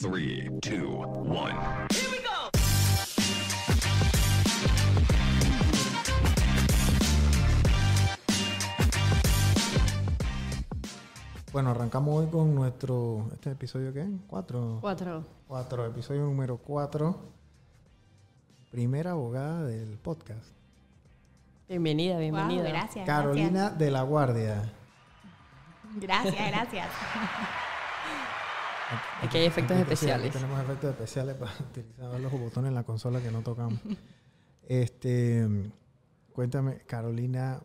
Three, two, one. Bueno, arrancamos hoy con nuestro. ¿Este episodio qué? ¿Cuatro? Cuatro. Cuatro, episodio número cuatro. Primera abogada del podcast. Bienvenida, bienvenida. Wow, gracias. Carolina de la Guardia. Gracias, gracias. Aquí hay efectos Aquí- sí, aquí especiales. tenemos efectos especiales para utilizar los botones en la consola que no tocamos. este, cuéntame, Carolina,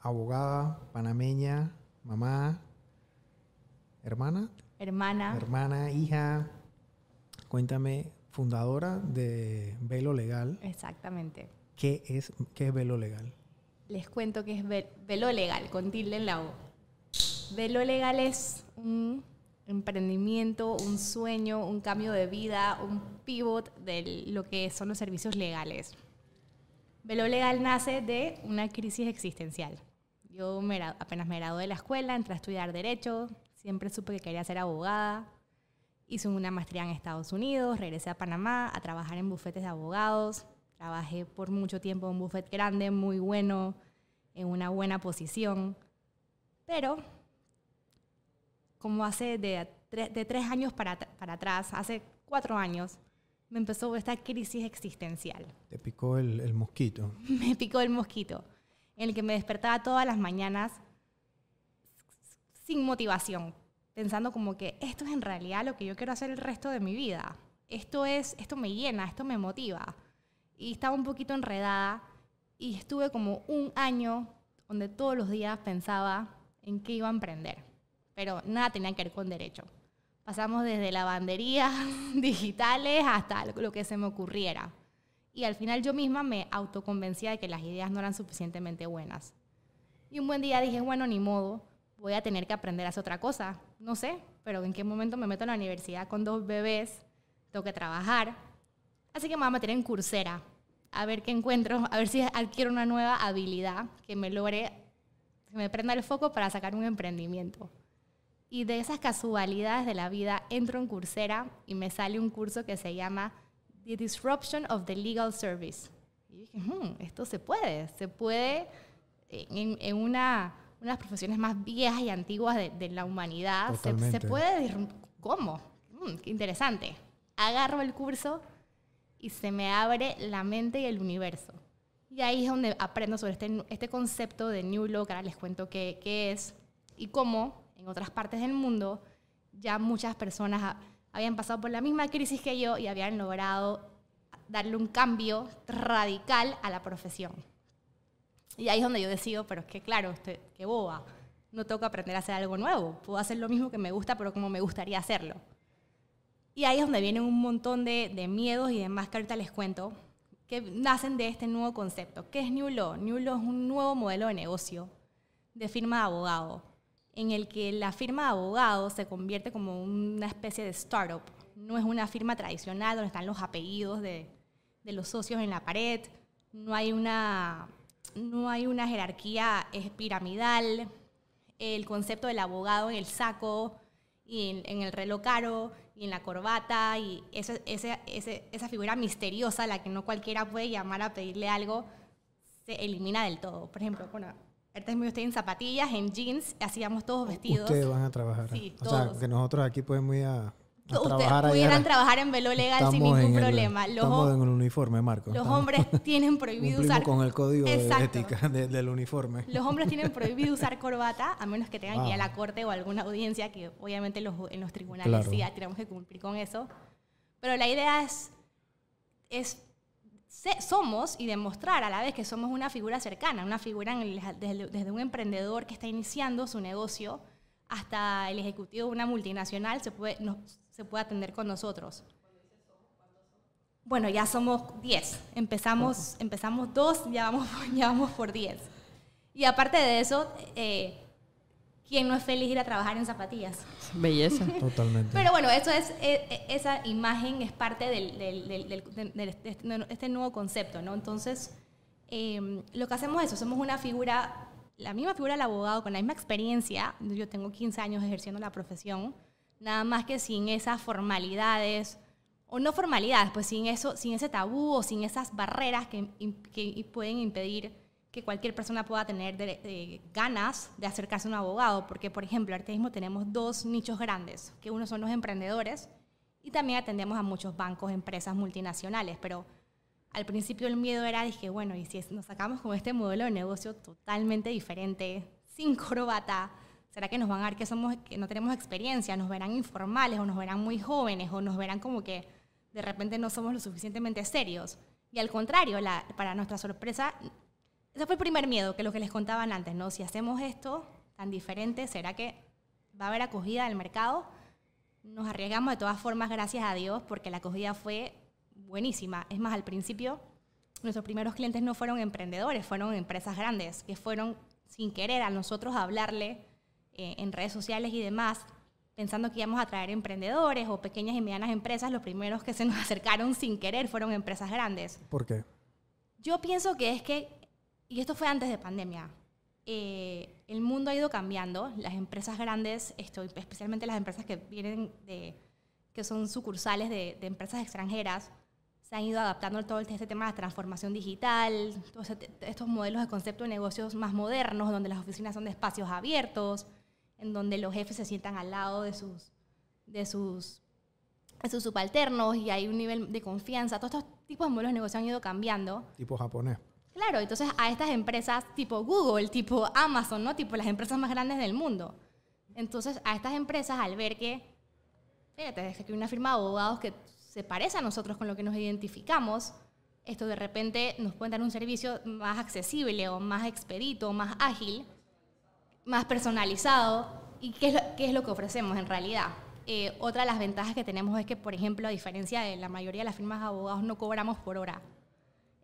abogada, panameña, mamá, hermana, Hermana, hermana, hija. Cuéntame, fundadora de Velo Legal. exactamente. ¿Qué es, qué es Velo Legal? Les cuento que es ve- velo legal, con tilde en la O. Velo legal es un emprendimiento, un sueño, un cambio de vida, un pivot de lo que son los servicios legales. Velo legal nace de una crisis existencial. Yo me apenas me gradué de la escuela, entré a estudiar Derecho, siempre supe que quería ser abogada. Hice una maestría en Estados Unidos, regresé a Panamá a trabajar en bufetes de abogados. Trabajé por mucho tiempo en un bufete grande, muy bueno, en una buena posición. Pero, como hace de, tre- de tres años para, at- para atrás, hace cuatro años, me empezó esta crisis existencial Te picó el, el mosquito. me picó el mosquito, en el que me despertaba todas las mañanas sin motivación, pensando como que esto es en realidad lo que yo quiero hacer el resto de mi vida. Esto es, esto me llena, esto me motiva. Y estaba un poquito enredada y estuve como un año donde todos los días pensaba en qué iba a emprender, pero nada tenía que ver con derecho. Pasamos desde lavanderías digitales hasta lo que se me ocurriera. Y al final yo misma me autoconvencía de que las ideas no eran suficientemente buenas. Y un buen día dije, bueno, ni modo, voy a tener que aprender a hacer otra cosa. No sé, pero en qué momento me meto a la universidad con dos bebés, tengo que trabajar. Así que me voy a meter en Coursera, a ver qué encuentro, a ver si adquiero una nueva habilidad que me logre, que me prenda el foco para sacar un emprendimiento. Y de esas casualidades de la vida, entro en Coursera y me sale un curso que se llama The Disruption of the Legal Service. Y dije, "Hmm, esto se puede, se puede en, en una, una de las profesiones más viejas y antiguas de, de la humanidad. Se, se puede, ¿cómo? Hmm, qué interesante. Agarro el curso y se me abre la mente y el universo. Y ahí es donde aprendo sobre este, este concepto de New Law, que ahora les cuento qué, qué es y cómo en otras partes del mundo ya muchas personas ha- habían pasado por la misma crisis que yo y habían logrado darle un cambio radical a la profesión. Y ahí es donde yo decido, pero es que claro, este, qué boba, no tengo que aprender a hacer algo nuevo, puedo hacer lo mismo que me gusta, pero como me gustaría hacerlo. Y ahí es donde vienen un montón de, de miedos y demás que ahorita les cuento, que nacen de este nuevo concepto. ¿Qué es New Law? New Law es un nuevo modelo de negocio de firma de abogado, en el que la firma de abogado se convierte como una especie de startup. No es una firma tradicional donde están los apellidos de, de los socios en la pared, no hay una, no hay una jerarquía es piramidal, el concepto del abogado en el saco y en, en el reloj caro y en la corbata y ese- ese- esa figura misteriosa a la que no cualquiera puede llamar a pedirle algo se elimina del todo. Por ejemplo, bueno, ahorita mismo yo estoy en zapatillas, en jeans, hacíamos todos vestidos. Ustedes van a trabajar. Sí, o sea, todos. que nosotros aquí podemos ir a, a trabajar allá. pudieran trabajar en velo legal sin Estamos ningún en el- problema. Los, estamos en el uniforme, Marco. los Estamos- hombres tienen prohibido usar con el código de ética de- del uniforme. Los hombres tienen prohibido usar corbata, a menos que tengan que ir a la corte o a alguna audiencia, que obviamente los, en los tribunales Claro. sí ya tenemos que cumplir con eso. Pero la idea es, es somos y demostrar a la vez que somos una figura cercana, una figura el- desde, desde un emprendedor que está iniciando su negocio hasta el ejecutivo de una multinacional se puede, nos- se puede atender con nosotros. Bueno, ya somos 10. Empezamos, empezamos dos, ya vamos, ya vamos por 10. Y aparte de eso, eh, ¿quién no es feliz ir a trabajar en zapatillas? Belleza. Totalmente. Pero bueno, eso es, eh, eh, esa imagen es parte del, del- del- del- del- de este- de este nuevo concepto, ¿no? Entonces, eh, lo que hacemos es eso, somos una figura, la misma figura del abogado, con la misma experiencia, yo tengo 15 años ejerciendo la profesión, nada más que sin esas formalidades, o no formalidades, pues sin, eso, sin ese tabú o sin esas barreras que, que pueden impedir que cualquier persona pueda tener de- de ganas de acercarse a un abogado, porque por ejemplo, ahorita mismo tenemos dos nichos grandes, que uno son los emprendedores y también atendemos a muchos bancos, empresas multinacionales, pero al principio el miedo era, dije, bueno, y si nos sacamos con este modelo de negocio totalmente diferente, sin corbata, ¿será que nos van a ver que, somos, que no tenemos experiencia? ¿Nos verán informales o nos verán muy jóvenes o nos verán como que de repente no somos lo suficientemente serios? Y al contrario, para nuestra sorpresa, ese fue el primer miedo, que lo que les contaban antes, ¿no? Si hacemos esto tan diferente, ¿será que va a haber acogida del mercado? Nos arriesgamos de todas formas, gracias a Dios, porque la acogida fue buenísima. Es más, al principio, nuestros primeros clientes no fueron emprendedores, fueron empresas grandes, que fueron sin querer a nosotros hablarle eh, en redes sociales y demás, pensando que íbamos a traer emprendedores o pequeñas y medianas empresas. Los primeros que se nos acercaron sin querer fueron empresas grandes. ¿Por qué? Yo pienso que es que, y esto fue antes de pandemia, eh, el mundo ha ido cambiando. Las empresas grandes, esto, especialmente las empresas que vienen de, que son sucursales de, de empresas extranjeras, se han ido adaptando a todo este tema de transformación digital, todos este- estos modelos de concepto de negocios más modernos, donde las oficinas son de espacios abiertos, en donde los jefes se sientan al lado de sus, de sus, de sus subalternos y hay un nivel de confianza. Todos estos tipos de modelos de negocio han ido cambiando. Tipo japonés. Claro, entonces a estas empresas tipo Google, tipo Amazon, ¿no? Tipo las empresas más grandes del mundo. Entonces a estas empresas al ver que, fíjate, es que hay una firma de abogados que se parece a nosotros con lo que nos identificamos, esto de repente nos pueden dar un servicio más accesible o más expedito, más ágil, más personalizado. ¿Y qué es lo, qué es lo que ofrecemos en realidad? Eh, otra de las ventajas que tenemos es que, por ejemplo, a diferencia de la mayoría de las firmas de abogados, no cobramos por hora.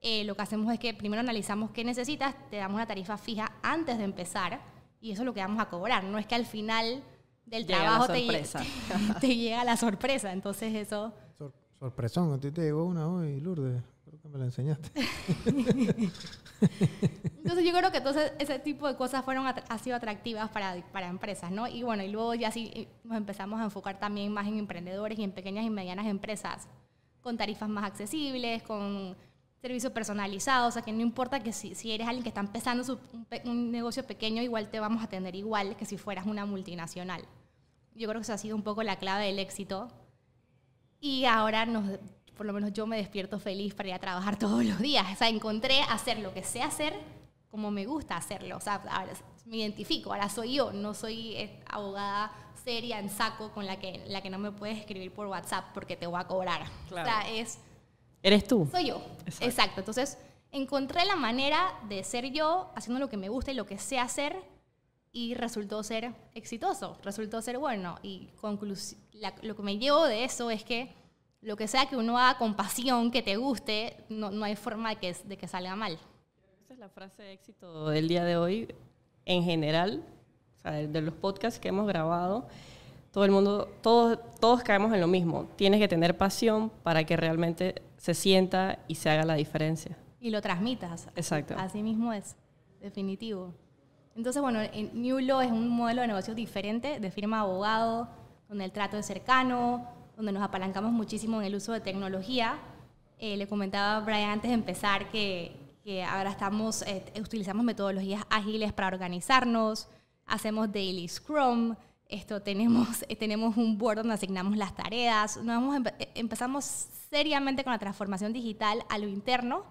Eh, lo que hacemos es que primero analizamos qué necesitas, te damos una tarifa fija antes de empezar y eso es lo que vamos a cobrar. No es que al final del Llega la trabajo te, te, te llega la sorpresa. Entonces eso... Sor- sorpresón, a ti te llegó una hoy, Lourdes. Creo que me la enseñaste. Entonces yo creo que entonces ese tipo de cosas fueron ha sido atractivas para, para empresas, ¿no? Y bueno, y luego ya sí eh, nos empezamos a enfocar también más en emprendedores y en pequeñas y medianas empresas con tarifas más accesibles, con servicios personalizados, o sea que no importa que si, si eres alguien que está empezando su- un, un negocio pequeño, igual te vamos a atender igual que si fueras una multinacional. Yo creo que eso ha sido un poco la clave del éxito. Y ahora nos, por lo menos yo me despierto feliz para ir a trabajar todos los días. O sea, encontré hacer lo que sé hacer como me gusta hacerlo. O sea, ahora me identifico, ahora soy yo, no soy eh, abogada seria en saco con la que, la que no me puedes escribir por WhatsApp porque te voy a cobrar. Claro. O sea, es, Eres tú. soy yo. Exacto. Exacto. Entonces, encontré la manera de ser yo haciendo lo que me gusta y lo que sé hacer y resultó ser exitoso, resultó ser bueno. Y conclus- la- lo que me llevo de eso es que lo que sea que uno haga con pasión, que te guste, no, no hay forma de que, de que salga mal. Esa es la frase de éxito del día de hoy. En general, o sea, de, de los podcasts que hemos grabado, todo el mundo, todos, todos caemos en lo mismo. Tienes que tener pasión para que realmente se sienta y se haga la diferencia. Y lo transmitas. Exacto. Así mismo es, definitivo. Entonces, bueno, en New Law es un modelo de negocio diferente, de firma de abogado, donde el trato es cercano, donde nos apalancamos muchísimo en el uso de tecnología. Eh, le comentaba a Brian antes de empezar que, que ahora estamos, eh, utilizamos metodologías ágiles para organizarnos, hacemos daily scrum, esto tenemos, tenemos un board donde asignamos las tareas, nos empe- eh, empezamos seriamente con la transformación digital a lo interno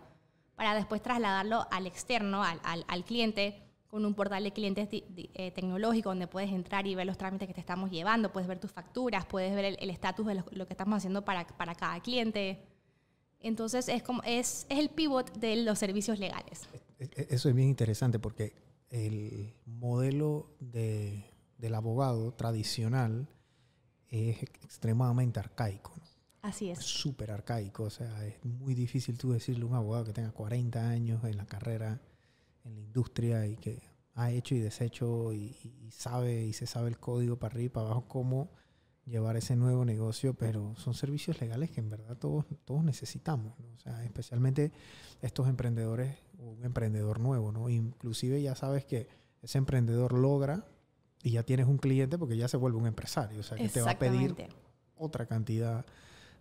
para después trasladarlo al externo, al, al- cliente, con un portal de clientes eh, tecnológico donde puedes entrar y ver los trámites que te estamos llevando, puedes ver tus facturas, puedes ver el estatus de lo, lo que estamos haciendo para, para cada cliente. Entonces es, como, es, es el pivot de los servicios legales. Eso es bien interesante porque el modelo de, del abogado tradicional es extremadamente arcaico. ¿no? Así Es súper arcaico. O sea, es muy difícil tú decirle a un abogado que tenga 40 años en la carrera, en la industria y que ha hecho y deshecho y, y- y sabe y se sabe el código para arriba y para abajo cómo llevar ese nuevo negocio, pero son servicios legales que en verdad todos, todos necesitamos, ¿no? O sea, especialmente estos emprendedores, o un emprendedor nuevo, ¿no? Inclusive ya sabes que ese emprendedor logra y ya tienes un cliente porque ya se vuelve un empresario, o sea, que te va a pedir otra cantidad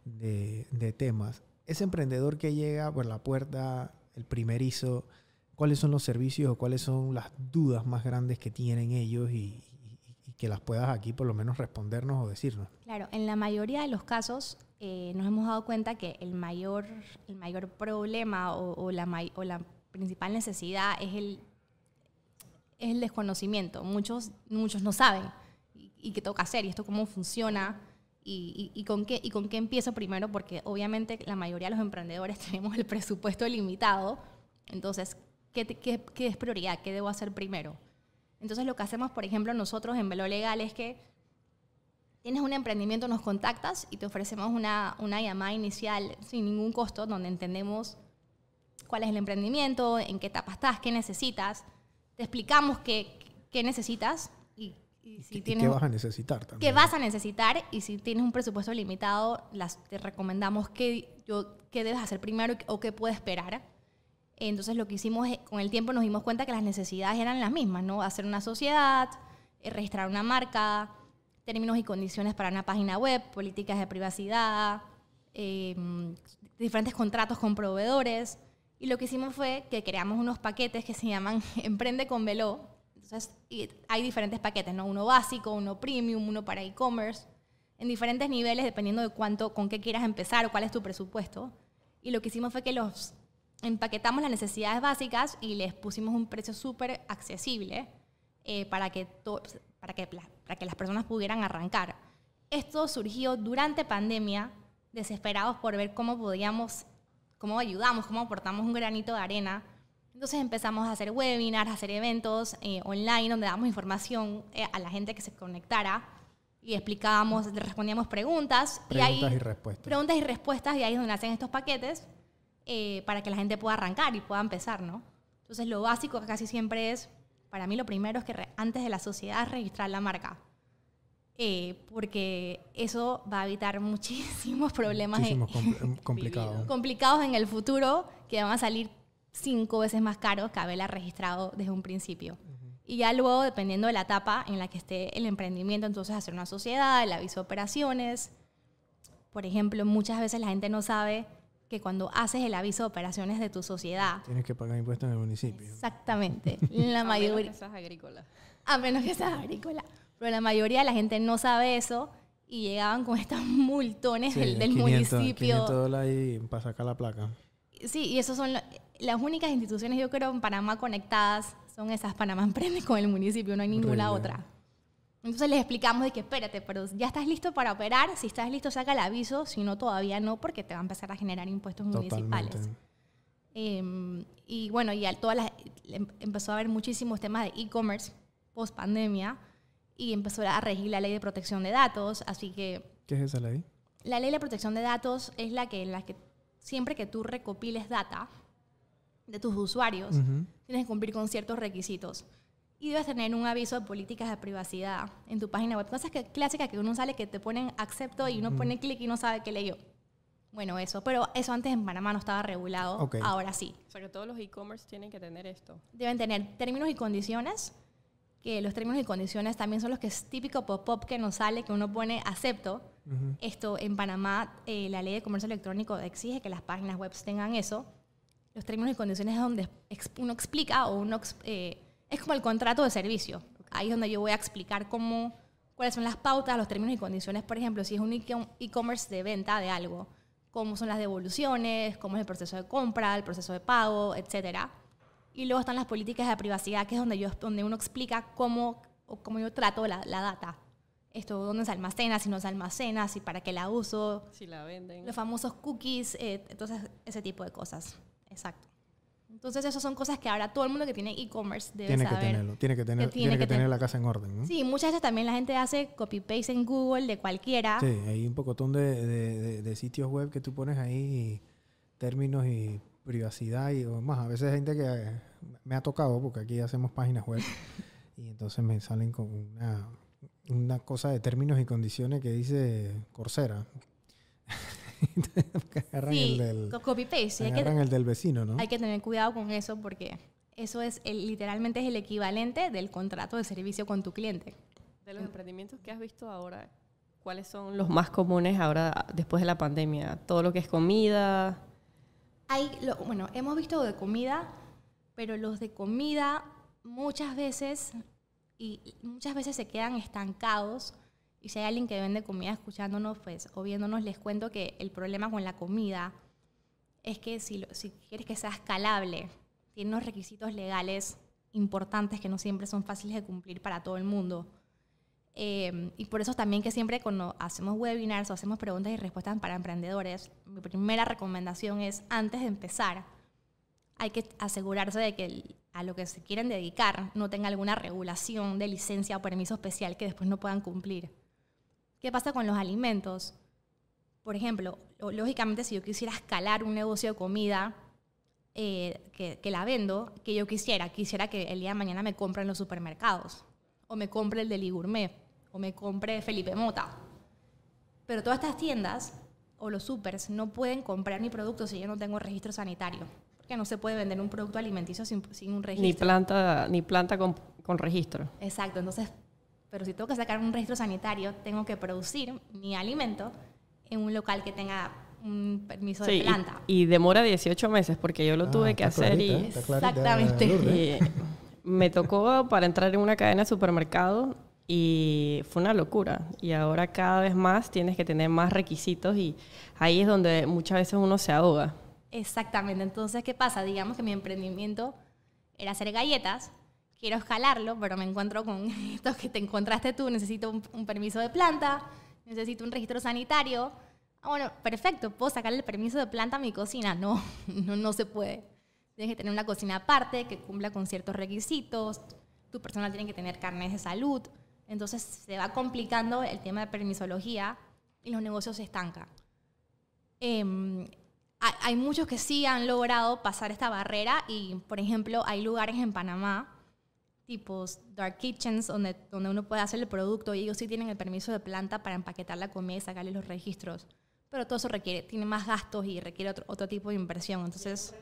de, de temas. Ese emprendedor que llega por la puerta, el primerizo, ¿cuáles son los servicios o cuáles son las dudas más grandes que tienen ellos y, y- y que las puedas aquí por lo menos respondernos o decirnos? Claro, en la mayoría de los casos eh, nos hemos dado cuenta que el mayor, el mayor problema o, o la, may- o la principal necesidad es el, es el desconocimiento. Muchos, muchos no saben y, y qué toca hacer y esto cómo funciona y, y- y con qué, y con qué empiezo primero, porque obviamente la mayoría de los emprendedores tenemos el presupuesto limitado. Entonces, ¿qué, qué- qué es prioridad? ¿Qué debo hacer primero? Entonces, lo que hacemos, por ejemplo, nosotros en Velo Legal es que tienes un emprendimiento, nos contactas y te ofrecemos una, una llamada inicial sin ningún costo, donde entendemos cuál es el emprendimiento, en qué etapa estás, qué necesitas, te explicamos qué, qué necesitas y, y si ¿Y tienes qué vas a necesitar también? qué vas a necesitar y si tienes un presupuesto limitado, las, te recomendamos qué, yo, qué debes hacer primero o qué puedes esperar. Entonces lo que hicimos con el tiempo nos dimos cuenta que las necesidades eran las mismas, ¿no? Hacer una sociedad, eh, registrar una marca, términos y condiciones para una página web, políticas de privacidad, eh, diferentes contratos con proveedores. Y lo que hicimos fue que creamos unos paquetes que se llaman Emprende con Velo. Entonces, hay diferentes paquetes, ¿no? Uno básico, uno premium, uno para e-commerce, en diferentes niveles dependiendo de cuánto, con qué quieras empezar o cuál es tu presupuesto. Y lo que hicimos fue que los empaquetamos las necesidades básicas y les pusimos un precio súper accesible eh, para, que para, que para que las personas pudieran arrancar. Esto surgió durante pandemia, desesperados por ver cómo podíamos, cómo ayudamos, cómo aportamos un granito de arena. Entonces empezamos a hacer webinars, a hacer eventos eh, online donde damos información eh, a la gente que se conectara y explicábamos, le respondíamos preguntas. Preguntas y, ahí, y respuestas. Preguntas y respuestas y ahí es donde hacen estos paquetes eh, para que la gente pueda arrancar y pueda empezar, ¿no? Entonces lo básico casi siempre es, para mí lo primero es que re- antes de la sociedad registrar la marca. Eh, porque eso va a evitar muchísimos problemas en- Muchísimo compl- complicado. complicados en el futuro que van a salir cinco veces más caros que haberla registrado desde un principio. Y ya luego, dependiendo de la etapa en la que esté el emprendimiento, entonces hacer una sociedad, el aviso de operaciones. Por ejemplo, muchas veces la gente no sabe que cuando haces el aviso de operaciones de tu sociedad, Tienes que pagar impuestos en el municipio. exactamente, la A menos mayoría, que seas agrícola. a menos que seas agrícola, pero la mayoría de la gente no sabe eso y llegaban con estos multones Sí, del, del 500, municipio. 500 dólares para sacar la placa. Sí, y esas son la- las únicas instituciones, yo creo, en Panamá conectadas, son esas Panamá Emprende con el municipio, no hay ninguna Horrible. otra. Entonces les explicamos de que espérate, pero ya estás listo para operar, si estás listo saca el aviso, si no todavía no, porque te va a empezar a generar impuestos municipales. Totalmente. Eh, y bueno, y al- todas las, em- empezó a haber muchísimos temas de e-commerce post pandemia y empezó a regir la ley de protección de datos, así que ¿Qué es esa ley? la ley de protección de datos es la que, en la que siempre que tú recopiles data de tus usuarios, Ujú. tienes que cumplir con ciertos requisitos. Y debes tener un aviso de políticas de privacidad en tu página web. Cosas que, clásicas que uno sale que te ponen acepto y uno pone clic y no sabe qué leyó. Bueno, eso. Pero eso antes en Panamá no estaba regulado. Ok. Ahora sí. O sea que todos los e-commerce tienen que tener esto. Deben tener términos y condiciones, que los términos y condiciones también son los que es típico pop-up que nos sale, que uno pone acepto. Ujú. Esto en Panamá, eh, la ley de comercio electrónico exige que las páginas web tengan eso. Los términos y condiciones es donde uno explica o uno eh, es como el contrato de servicio. Ahí es donde yo voy a explicar cómo, cuáles son las pautas, los términos y condiciones. Por ejemplo, si es un e-commerce de venta de algo, cómo son las devoluciones, cómo es el proceso de compra, el proceso de pago, etcétera. Y luego están las políticas de privacidad, que es donde, yo, donde uno explica cómo, o cómo yo trato la, la data. Esto, dónde se almacena, si no se almacena, si para qué la uso, Si la venden. los famosos cookies, eh, entonces ese tipo de cosas. Exacto. Entonces esas son cosas que ahora todo el mundo que tiene e-commerce debe Tiene que saber. tenerlo. Tiene que tener, que tiene tiene que que tener tener- la casa en orden. ¿no? Sí, muchas veces también la gente hace copy-paste en Google de cualquiera. Sí, hay un pocotón de, de- de- de sitios web que tú pones ahí términos y privacidad y más. A veces hay gente que eh, me ha tocado porque aquí hacemos páginas web y entonces me salen con una, una cosa de términos y condiciones que dice Coursera. Porque agarran Sí, el del, co- copy-paste. sí, hay, que, agarran el del vecino, ¿no? hay que tener cuidado con eso porque eso es el- literalmente es el equivalente del contrato de servicio con tu cliente. De los emprendimientos que has visto ahora, ¿cuáles son los más comunes ahora después de la pandemia? Todo lo que es comida. Hay, lo- bueno, hemos visto de comida, pero los de comida muchas veces y muchas veces se quedan estancados. Y si hay alguien que vende comida escuchándonos, pues o viéndonos, les cuento que el problema con la comida es que si, lo- si quieres que sea escalable, tiene unos requisitos legales importantes que no siempre son fáciles de cumplir para todo el mundo. Eh, y por eso también que siempre cuando hacemos webinars o hacemos preguntas y respuestas para emprendedores, mi primera recomendación es antes de empezar, hay que asegurarse de que a lo que se quieren dedicar no tenga alguna regulación de licencia o permiso especial que después no puedan cumplir. ¿Qué pasa con los alimentos? Por ejemplo, lo- lógicamente si yo quisiera escalar un negocio de comida eh, que, que la vendo, que yo quisiera, quisiera que el día de mañana me compre en los supermercados, o me compre el Deli Gourmet, o me compre Felipe Mota. Pero todas estas tiendas o los supers no pueden comprar mi producto si yo no tengo registro sanitario. Porque no se puede vender un producto alimenticio sin, sin un registro. Ni planta, ni planta con, con registro. Exacto, entonces, pero si tengo que sacar un registro sanitario, tengo que producir mi alimento en un local que tenga un permiso Sí, de y- planta. y, demora 18 meses porque yo lo Ah, tuve que hacer clarita, y, Exactamente. Y me tocó para entrar en una cadena de supermercado y fue una locura. Y ahora cada vez más tienes que tener más requisitos y ahí es donde muchas veces uno se ahoga. Exactamente. Entonces, ¿qué pasa? Digamos que mi emprendimiento era hacer galletas. Quiero escalarlo, pero me encuentro con esto que te encontraste tú. Necesito un, un permiso de planta, necesito un registro sanitario. Ah, bueno, perfecto, puedo sacarle el permiso de planta a mi cocina. No, no, no se puede. Tienes que tener una cocina aparte que cumpla con ciertos requisitos. Tu personal tiene que tener carnes de salud. Entonces se va complicando el tema de permisología y los negocios se estancan. Em, hay, muchos que sí han logrado pasar esta barrera y, por ejemplo, hay lugares en Panamá, tipos dark kitchens, donde, donde uno puede hacer el producto y ellos sí tienen el permiso de planta para empaquetar la comida y sacarle los registros. Pero todo eso requiere, tiene más gastos y requiere otro, otro tipo de inversión. Entonces,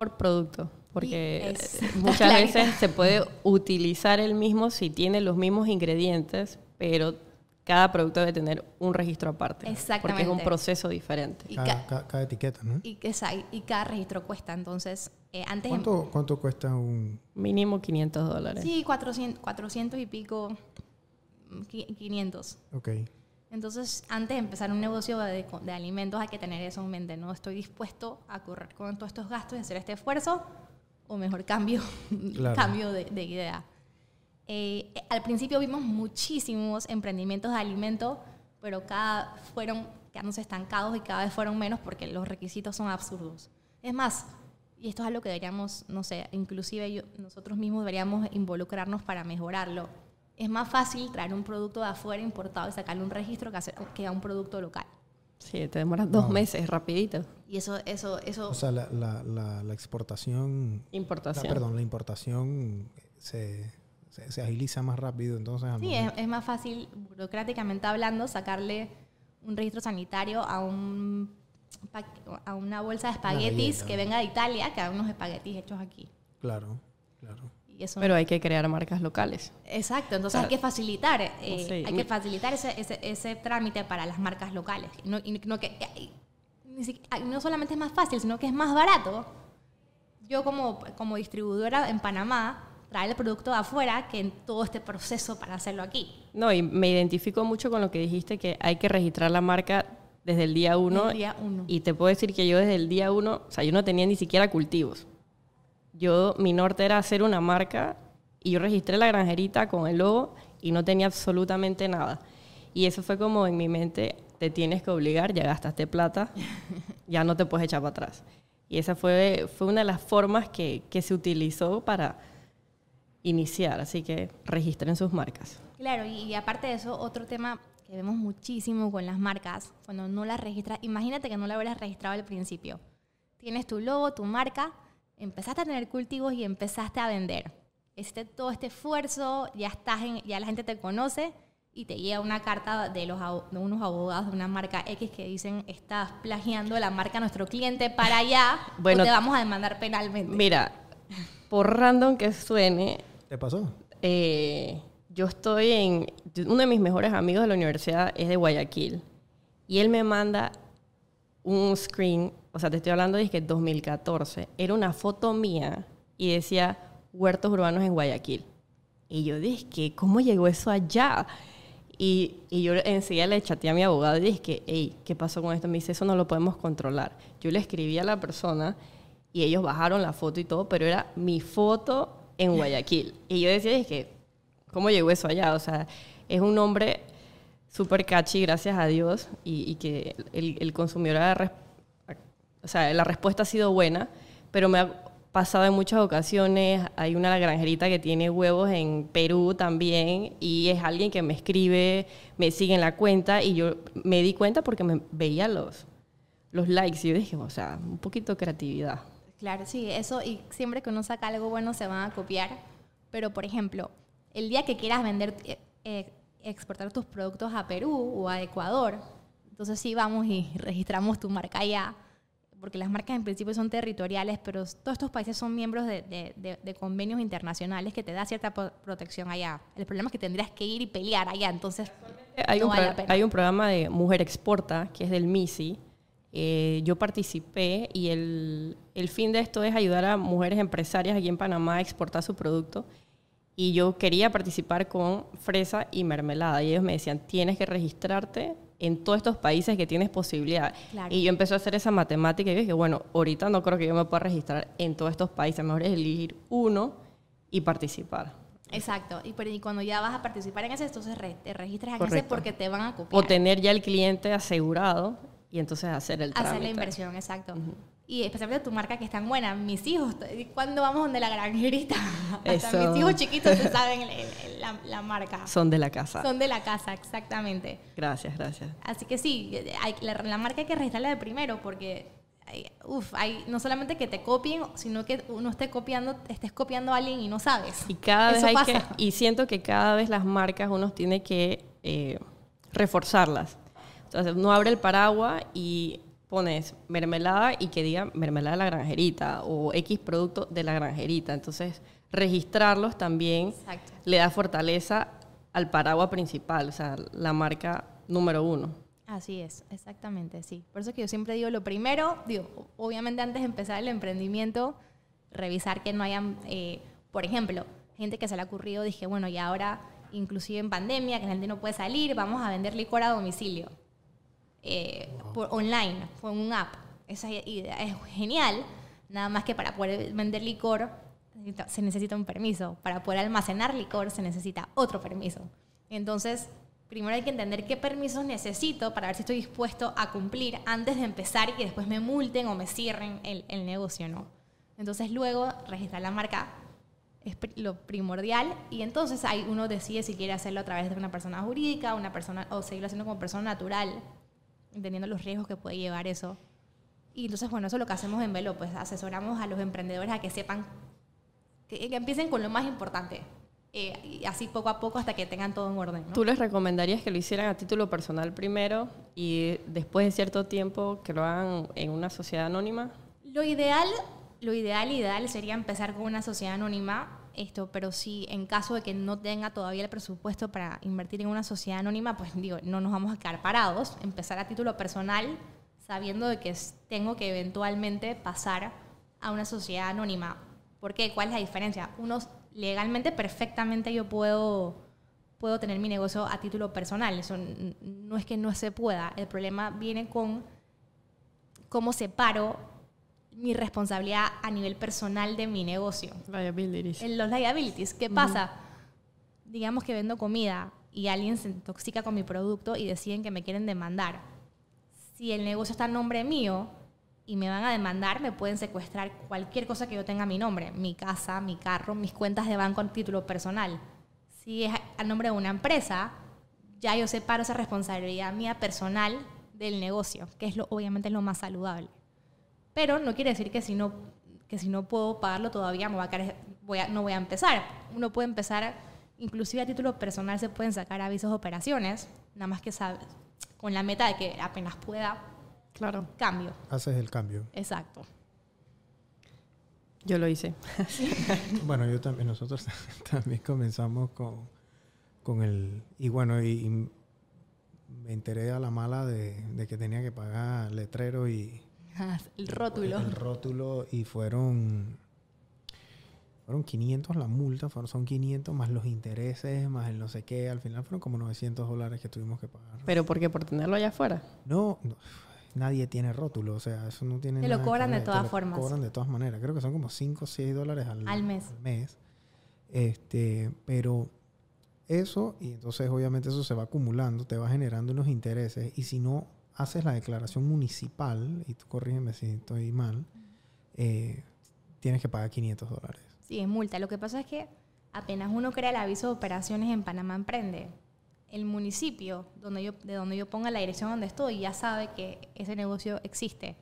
Por producto, porque eh, muchas veces se puede utilizar el mismo si tiene los mismos ingredientes, pero cada producto debe tener un registro aparte. Porque es un Exactamente. proceso diferente. y, Cada, ca- cada- cada etiqueta, ¿no? y, que sa- y cada registro cuesta. Entonces, eh, antes... ¿Cuánto, ¿Cuánto cuesta un...? Mínimo 500 dólares. Sí, 400, 400 y pico, mm, qui- 500. Ok. Entonces, antes de empezar un negocio de, de alimentos hay que tener eso en mente, ¿no? Estoy dispuesto a correr con todos estos gastos y hacer este esfuerzo o mejor cambio, Claro. cambio de, de idea. Eh, al principio vimos muchísimos emprendimientos de alimentos, pero cada fueron quedándose estancados y cada vez fueron menos porque los requisitos son absurdos. Es más, y esto es algo que deberíamos, no sé, inclusive yo- nosotros mismos deberíamos involucrarnos para mejorarlo. Es más fácil traer un producto de afuera importado y sacarle un registro que, hacer, que a un producto local. Sí, te demoras dos meses, rapidito. Y eso, eso, eso, O sea, la, la, la, la exportación... la- Importación. perdón, la importación se, se, se agiliza más rápido, entonces... sí, es, es más fácil, burocráticamente hablando, sacarle un registro sanitario a un a una bolsa de espaguetis galleta. que venga de Italia que a unos espaguetis hechos aquí. Claro, claro. Y eso Pero hay que crear marcas locales. Exacto, entonces hay que facilitar, eh, Sí. hay que facilitar ese, ese, ese trámite para las marcas locales. No, no, que, ah, no solamente es más fácil, sino que es más barato. Yo como, como distribuidora en Panamá, traer el producto de afuera que en todo este proceso para hacerlo aquí. No, y me identifico mucho con lo que dijiste, que hay que registrar la marca desde el día uno. Desde el día uno. Y te puedo decir que yo desde el día uno, o sea, yo no tenía ni siquiera cultivos. Yo, mi norte era hacer una marca y yo registré la granjerita con el logo y no tenía absolutamente nada. Y eso fue como en mi mente, te tienes que obligar, ya gastaste plata, ya no te puedes echar para atrás. Y esa fue, fue una de las formas que, que se utilizó para iniciar. Así que registren sus marcas. Claro, y, y aparte de eso, otro tema que vemos muchísimo con las marcas, cuando no las registras, imagínate que no la hubieras registrado al principio. Tienes tu logo, tu marca, empezaste a tener cultivos y empezaste a vender. Este, todo este esfuerzo, ya, estás en, ya la gente te conoce y te llega una carta de, los, de unos abogados de una marca X que dicen, estás plagiando la marca a nuestro cliente para allá Bueno, o te vamos a demandar penalmente. Mira, por random que suene, ¿Te pasó? eh, yo estoy en, uno de mis mejores amigos de la universidad es de Guayaquil y él me manda un screen, o sea, te estoy hablando de que 2014, era una foto mía y decía huertos urbanos en Guayaquil. Y yo dije, ¿cómo llegó eso allá? Y, y yo enseguida le chateé a mi abogado y dije, hey, ¿qué pasó con esto? Me dice, eso no lo podemos controlar. Yo le escribí a la persona y ellos bajaron la foto y todo, pero era mi foto en Guayaquil. Y yo decía, es que, ¿cómo llegó eso allá? O sea, es un nombre súper catchy, gracias a Dios, y, que el, el consumidor, ha o sea, la respuesta ha sido buena, pero me ha pasado en muchas ocasiones. Hay una granjerita que tiene huevos en Perú también, y es alguien que me escribe, me sigue en la cuenta, y yo me di cuenta porque me veía los, los likes, y yo dije, o sea, un poquito de creatividad. Claro, sí, eso, y siempre que uno saca algo bueno se van a copiar. Pero, por ejemplo, el día que quieras vender, eh, eh, exportar tus productos a Perú o a Ecuador, entonces sí vamos y registramos tu marca allá, porque las marcas en principio son territoriales, pero todos estos países son miembros de, de- de- de convenios internacionales que te da cierta pro- protección allá. El problema es que tendrías que ir y pelear allá, entonces Hay, no un, vale pro- la pena. hay un programa de Mujer Exporta, que es del MISI. Eh, yo participé y el, el fin de esto es ayudar a mujeres empresarias aquí en Panamá a exportar su producto. Y yo quería participar con fresa y mermelada. Y ellos me decían, tienes que registrarte en todos estos países que tienes posibilidad. Claro. Y yo empecé a hacer esa matemática y dije, bueno, ahorita no creo que yo me pueda registrar en todos estos países. Mejor es elegir uno y participar. Exacto, y, pero- y cuando ya vas a participar en ese, entonces re- te registras en ese porque te van a copiar. O tener ya el cliente asegurado y entonces hacer el trámite. Hacer la inversión, exacto. Y especialmente tu marca que es tan buena. Mis hijos, ¿cuándo vamos donde la granjerita? Hasta mis hijos chiquitos se saben el- el- la, la marca. Son de la casa. Son de la casa, exactamente. Gracias, gracias. Así que sí, hay- la, la marca hay que registrarla de primero porque, hay, uf, hay no solamente que te copien, sino que uno esté copiando, estés copiando a alguien y no sabes. Y cada vez hay que, y siento que cada vez las marcas uno tiene que eh, reforzarlas. Entonces uno abre el paraguas y pones mermelada y que diga mermelada de la granjerita o X producto de la granjerita. Entonces registrarlos también Exacto. le da fortaleza al paraguas principal, o sea, la marca número uno. Así es, exactamente, sí. Por eso que yo siempre digo, lo primero, digo, obviamente antes de empezar el emprendimiento, revisar que no hayan, eh, por ejemplo, gente que se le ha ocurrido, dije, bueno, y ahora, inclusive en pandemia, que la gente no puede salir, vamos a vender licor a domicilio, eh, por online, por un app. Esa idea es genial, nada más que para poder vender licor se necesita un permiso, para poder almacenar licor se necesita otro permiso. Entonces, primero hay que entender qué permisos necesito para ver si estoy dispuesto a cumplir antes de empezar y que después me multen o me cierren el, el negocio, ¿no? Entonces, luego registrar la marca es lo primordial y entonces ahí uno decide si quiere hacerlo a través de una persona jurídica, una persona o seguirlo haciendo como persona natural, entendiendo los riesgos que puede llevar eso. Y entonces, bueno, eso es lo que hacemos en Velo, pues asesoramos a los emprendedores a que sepan, que, que empiecen con lo más importante, eh, y así poco a poco hasta que tengan todo en orden. ¿no? ¿Tú les recomendarías que lo hicieran a título personal primero y después de cierto tiempo que lo hagan en una sociedad anónima? Lo ideal, lo ideal, ideal sería empezar con una sociedad anónima, esto, pero si en caso de que no tenga todavía el presupuesto para invertir en una sociedad anónima, pues digo, no nos vamos a quedar parados, empezar a título personal, sabiendo de que tengo que eventualmente pasar a una sociedad anónima. ¿Por qué? ¿Cuál es la diferencia? Unos legalmente perfectamente yo puedo puedo tener mi negocio a título personal, eso no es que no se pueda, el problema viene con cómo separo mi responsabilidad a nivel personal de mi negocio. Liabilities. En los liabilities, ¿qué pasa? Digamos que vendo comida y alguien se intoxica con mi producto y deciden que me quieren demandar. Si el negocio está a nombre mío y me van a demandar, me pueden secuestrar cualquier cosa que yo tenga a mi nombre, mi casa, mi carro, mis cuentas de banco a título personal. Si es a nombre de una empresa, ya yo separo esa responsabilidad mía personal del negocio, que es lo, obviamente es lo más saludable. Pero no quiere decir que si no, que si no puedo pagarlo todavía me va a caer- voy a- no voy a empezar. Uno puede empezar, inclusive a título personal se pueden sacar avisos de operaciones, nada más que sabes, con la meta de que apenas pueda, Claro, cambio. Haces el cambio. Exacto. yo lo hice. Bueno, yo también, nosotros también comenzamos con, con el... Y bueno, y, y me enteré a la mala de, de que tenía que pagar letrero y... El rótulo. El rótulo y fueron... Fueron 500 la multa, fueron, son 500 más los intereses, más el no sé qué. Al final fueron como 900 dólares que tuvimos que pagar. ¿Pero por qué? ¿Por tenerlo allá afuera? No, no, nadie tiene rótulo, o sea, eso no tiene Te lo nada cobran de te todas lo formas. cobran de todas maneras. Creo que son como 5 o 6 dólares al, Al mes. Este, pero eso, y entonces obviamente eso se va acumulando, te va generando unos intereses, y si no haces la declaración municipal, y tú corrígeme si estoy mal, eh, tienes que pagar 500 dólares. Sí, es multa. Lo que pasa es que apenas uno crea el aviso de operaciones en Panamá Emprende, el municipio donde yo, de donde yo ponga la dirección donde estoy ya sabe que ese negocio existe.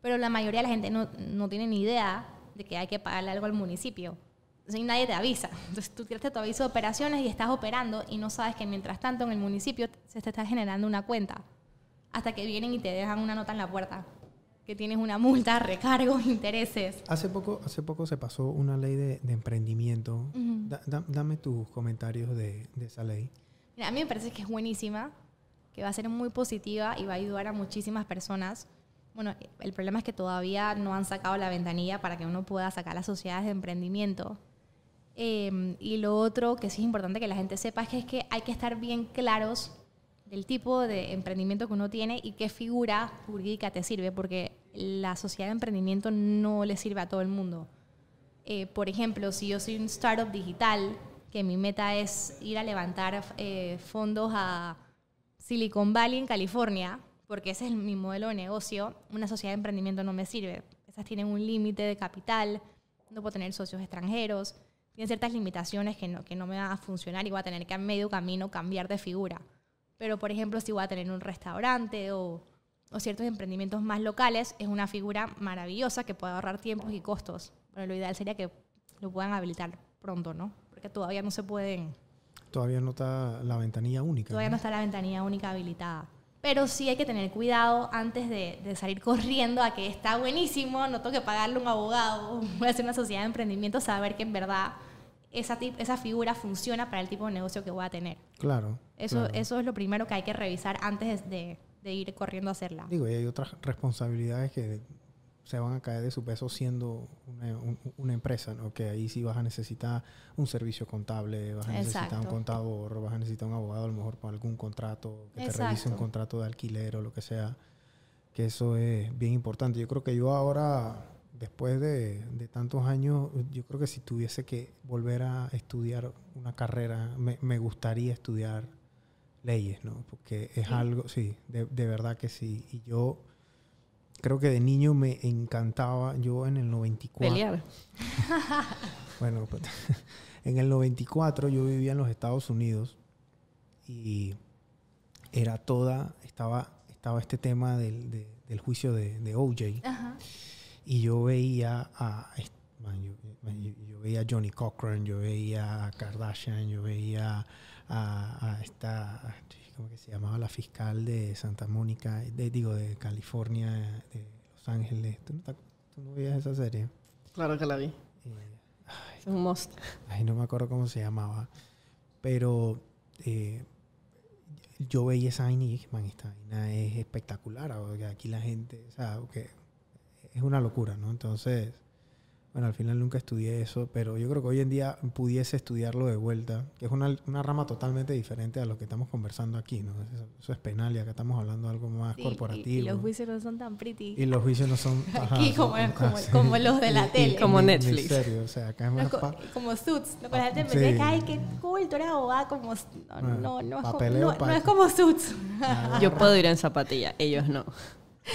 Pero la mayoría de la gente no, no tiene ni idea de que hay que pagarle algo al municipio. Entonces nadie te avisa. Entonces tú tiraste tu aviso de operaciones y estás operando y no sabes que mientras tanto en el municipio se te está generando una cuenta. Hasta que vienen y te dejan una nota en la puerta. Que tienes una multa, recargos, intereses. Hace poco, hace poco se pasó una ley de, de emprendimiento. Ujú. Da- da- dame tus comentarios de, de esa ley. Mira, a mí me parece que es buenísima, que va a ser muy positiva y va a ayudar a muchísimas personas. Bueno, el problema es que todavía no han sacado la ventanilla para que uno pueda sacar las sociedades de emprendimiento. Eh, y lo otro que sí es importante que la gente sepa es que, es que hay que estar bien claros del tipo de emprendimiento que uno tiene y qué figura jurídica te sirve, porque la sociedad de emprendimiento no le sirve a todo el mundo. Eh, por ejemplo, si yo soy un startup digital, que mi meta es ir a levantar eh, fondos a Silicon Valley en California, porque ese es mi modelo de negocio, una sociedad de emprendimiento no me sirve. Esas tienen un límite de capital, no puedo tener socios extranjeros, tienen ciertas limitaciones que no, que no me van a funcionar y voy a tener que a medio camino cambiar de figura. Pero, por ejemplo, si voy a tener un restaurante o, o ciertos emprendimientos más locales, es una figura maravillosa que puede ahorrar tiempos y costos. Pero lo ideal sería que lo puedan habilitar pronto, ¿no? Porque todavía no se pueden, Todavía no está la ventanilla única. todavía no está la ventanilla única habilitada. Pero sí hay que tener cuidado antes de, de salir corriendo a que está buenísimo, no tengo que pagarle a un abogado, voy a hacer una sociedad de emprendimiento, saber que en verdad esa, tip- esa figura funciona para el tipo de negocio que voy a tener. Claro. Eso, claro. eso es lo primero que hay que revisar antes de, de ir corriendo a hacerla. Digo, y hay otras responsabilidades que se van a caer de su peso siendo una, un- una empresa, ¿no? Que ahí sí vas a necesitar un servicio contable, vas a necesitar un Exacto. contador, vas a necesitar un abogado a lo mejor para algún contrato, que te revise un Exacto. contrato de alquiler o lo que sea. Que eso es bien importante. Yo creo que yo ahora, después de, de tantos años, yo creo que si tuviese que volver a estudiar una carrera, me, me gustaría estudiar leyes, ¿no? Porque es Sí. algo, sí, de, de verdad que sí. Y yo creo que de niño me encantaba, yo en el 94, Pelear. bueno, pues, en el 94 yo vivía en los Estados Unidos y era toda, estaba, estaba este tema del, de- del juicio de, de OJ. Ajá. Y yo veía a. man, yo, man, yo- yo veía a Johnny Cochran, yo veía a Kardashian, yo veía a, a esta. ¿Cómo que se llamaba? La fiscal de Santa Mónica, de- digo, de California, de Los Ángeles. ¿Tú no, tú no veías esa serie? Claro que la vi. Eh, Es un must. Ay, no me acuerdo cómo se llamaba. Pero eh, yo veía esa vaina y dije, man, esta vaina es espectacular. o que Aquí la gente, o sea, que es una locura, ¿no? Entonces, bueno, al final nunca estudié eso, pero yo creo que hoy en día pudiese estudiarlo de vuelta, que es una, una rama totalmente diferente a lo que estamos conversando aquí, ¿no? Eso, eso es penal y acá estamos hablando de algo más Sí, y- corporativo. Y, los juicios no son tan pretty. Y los juicios no son... Aquí como- son- como- como los de la Y- y- tele. Como Netflix. serio, o sea, acá es No más... co- pa- como Suits, ¿no? Con la gente me Sí. dice que, ay, qué cool, tú eres abogada como... No, Ah, no, no, es como, no, no es como Suits. Ah, Yo puedo ir en zapatilla, ellos no.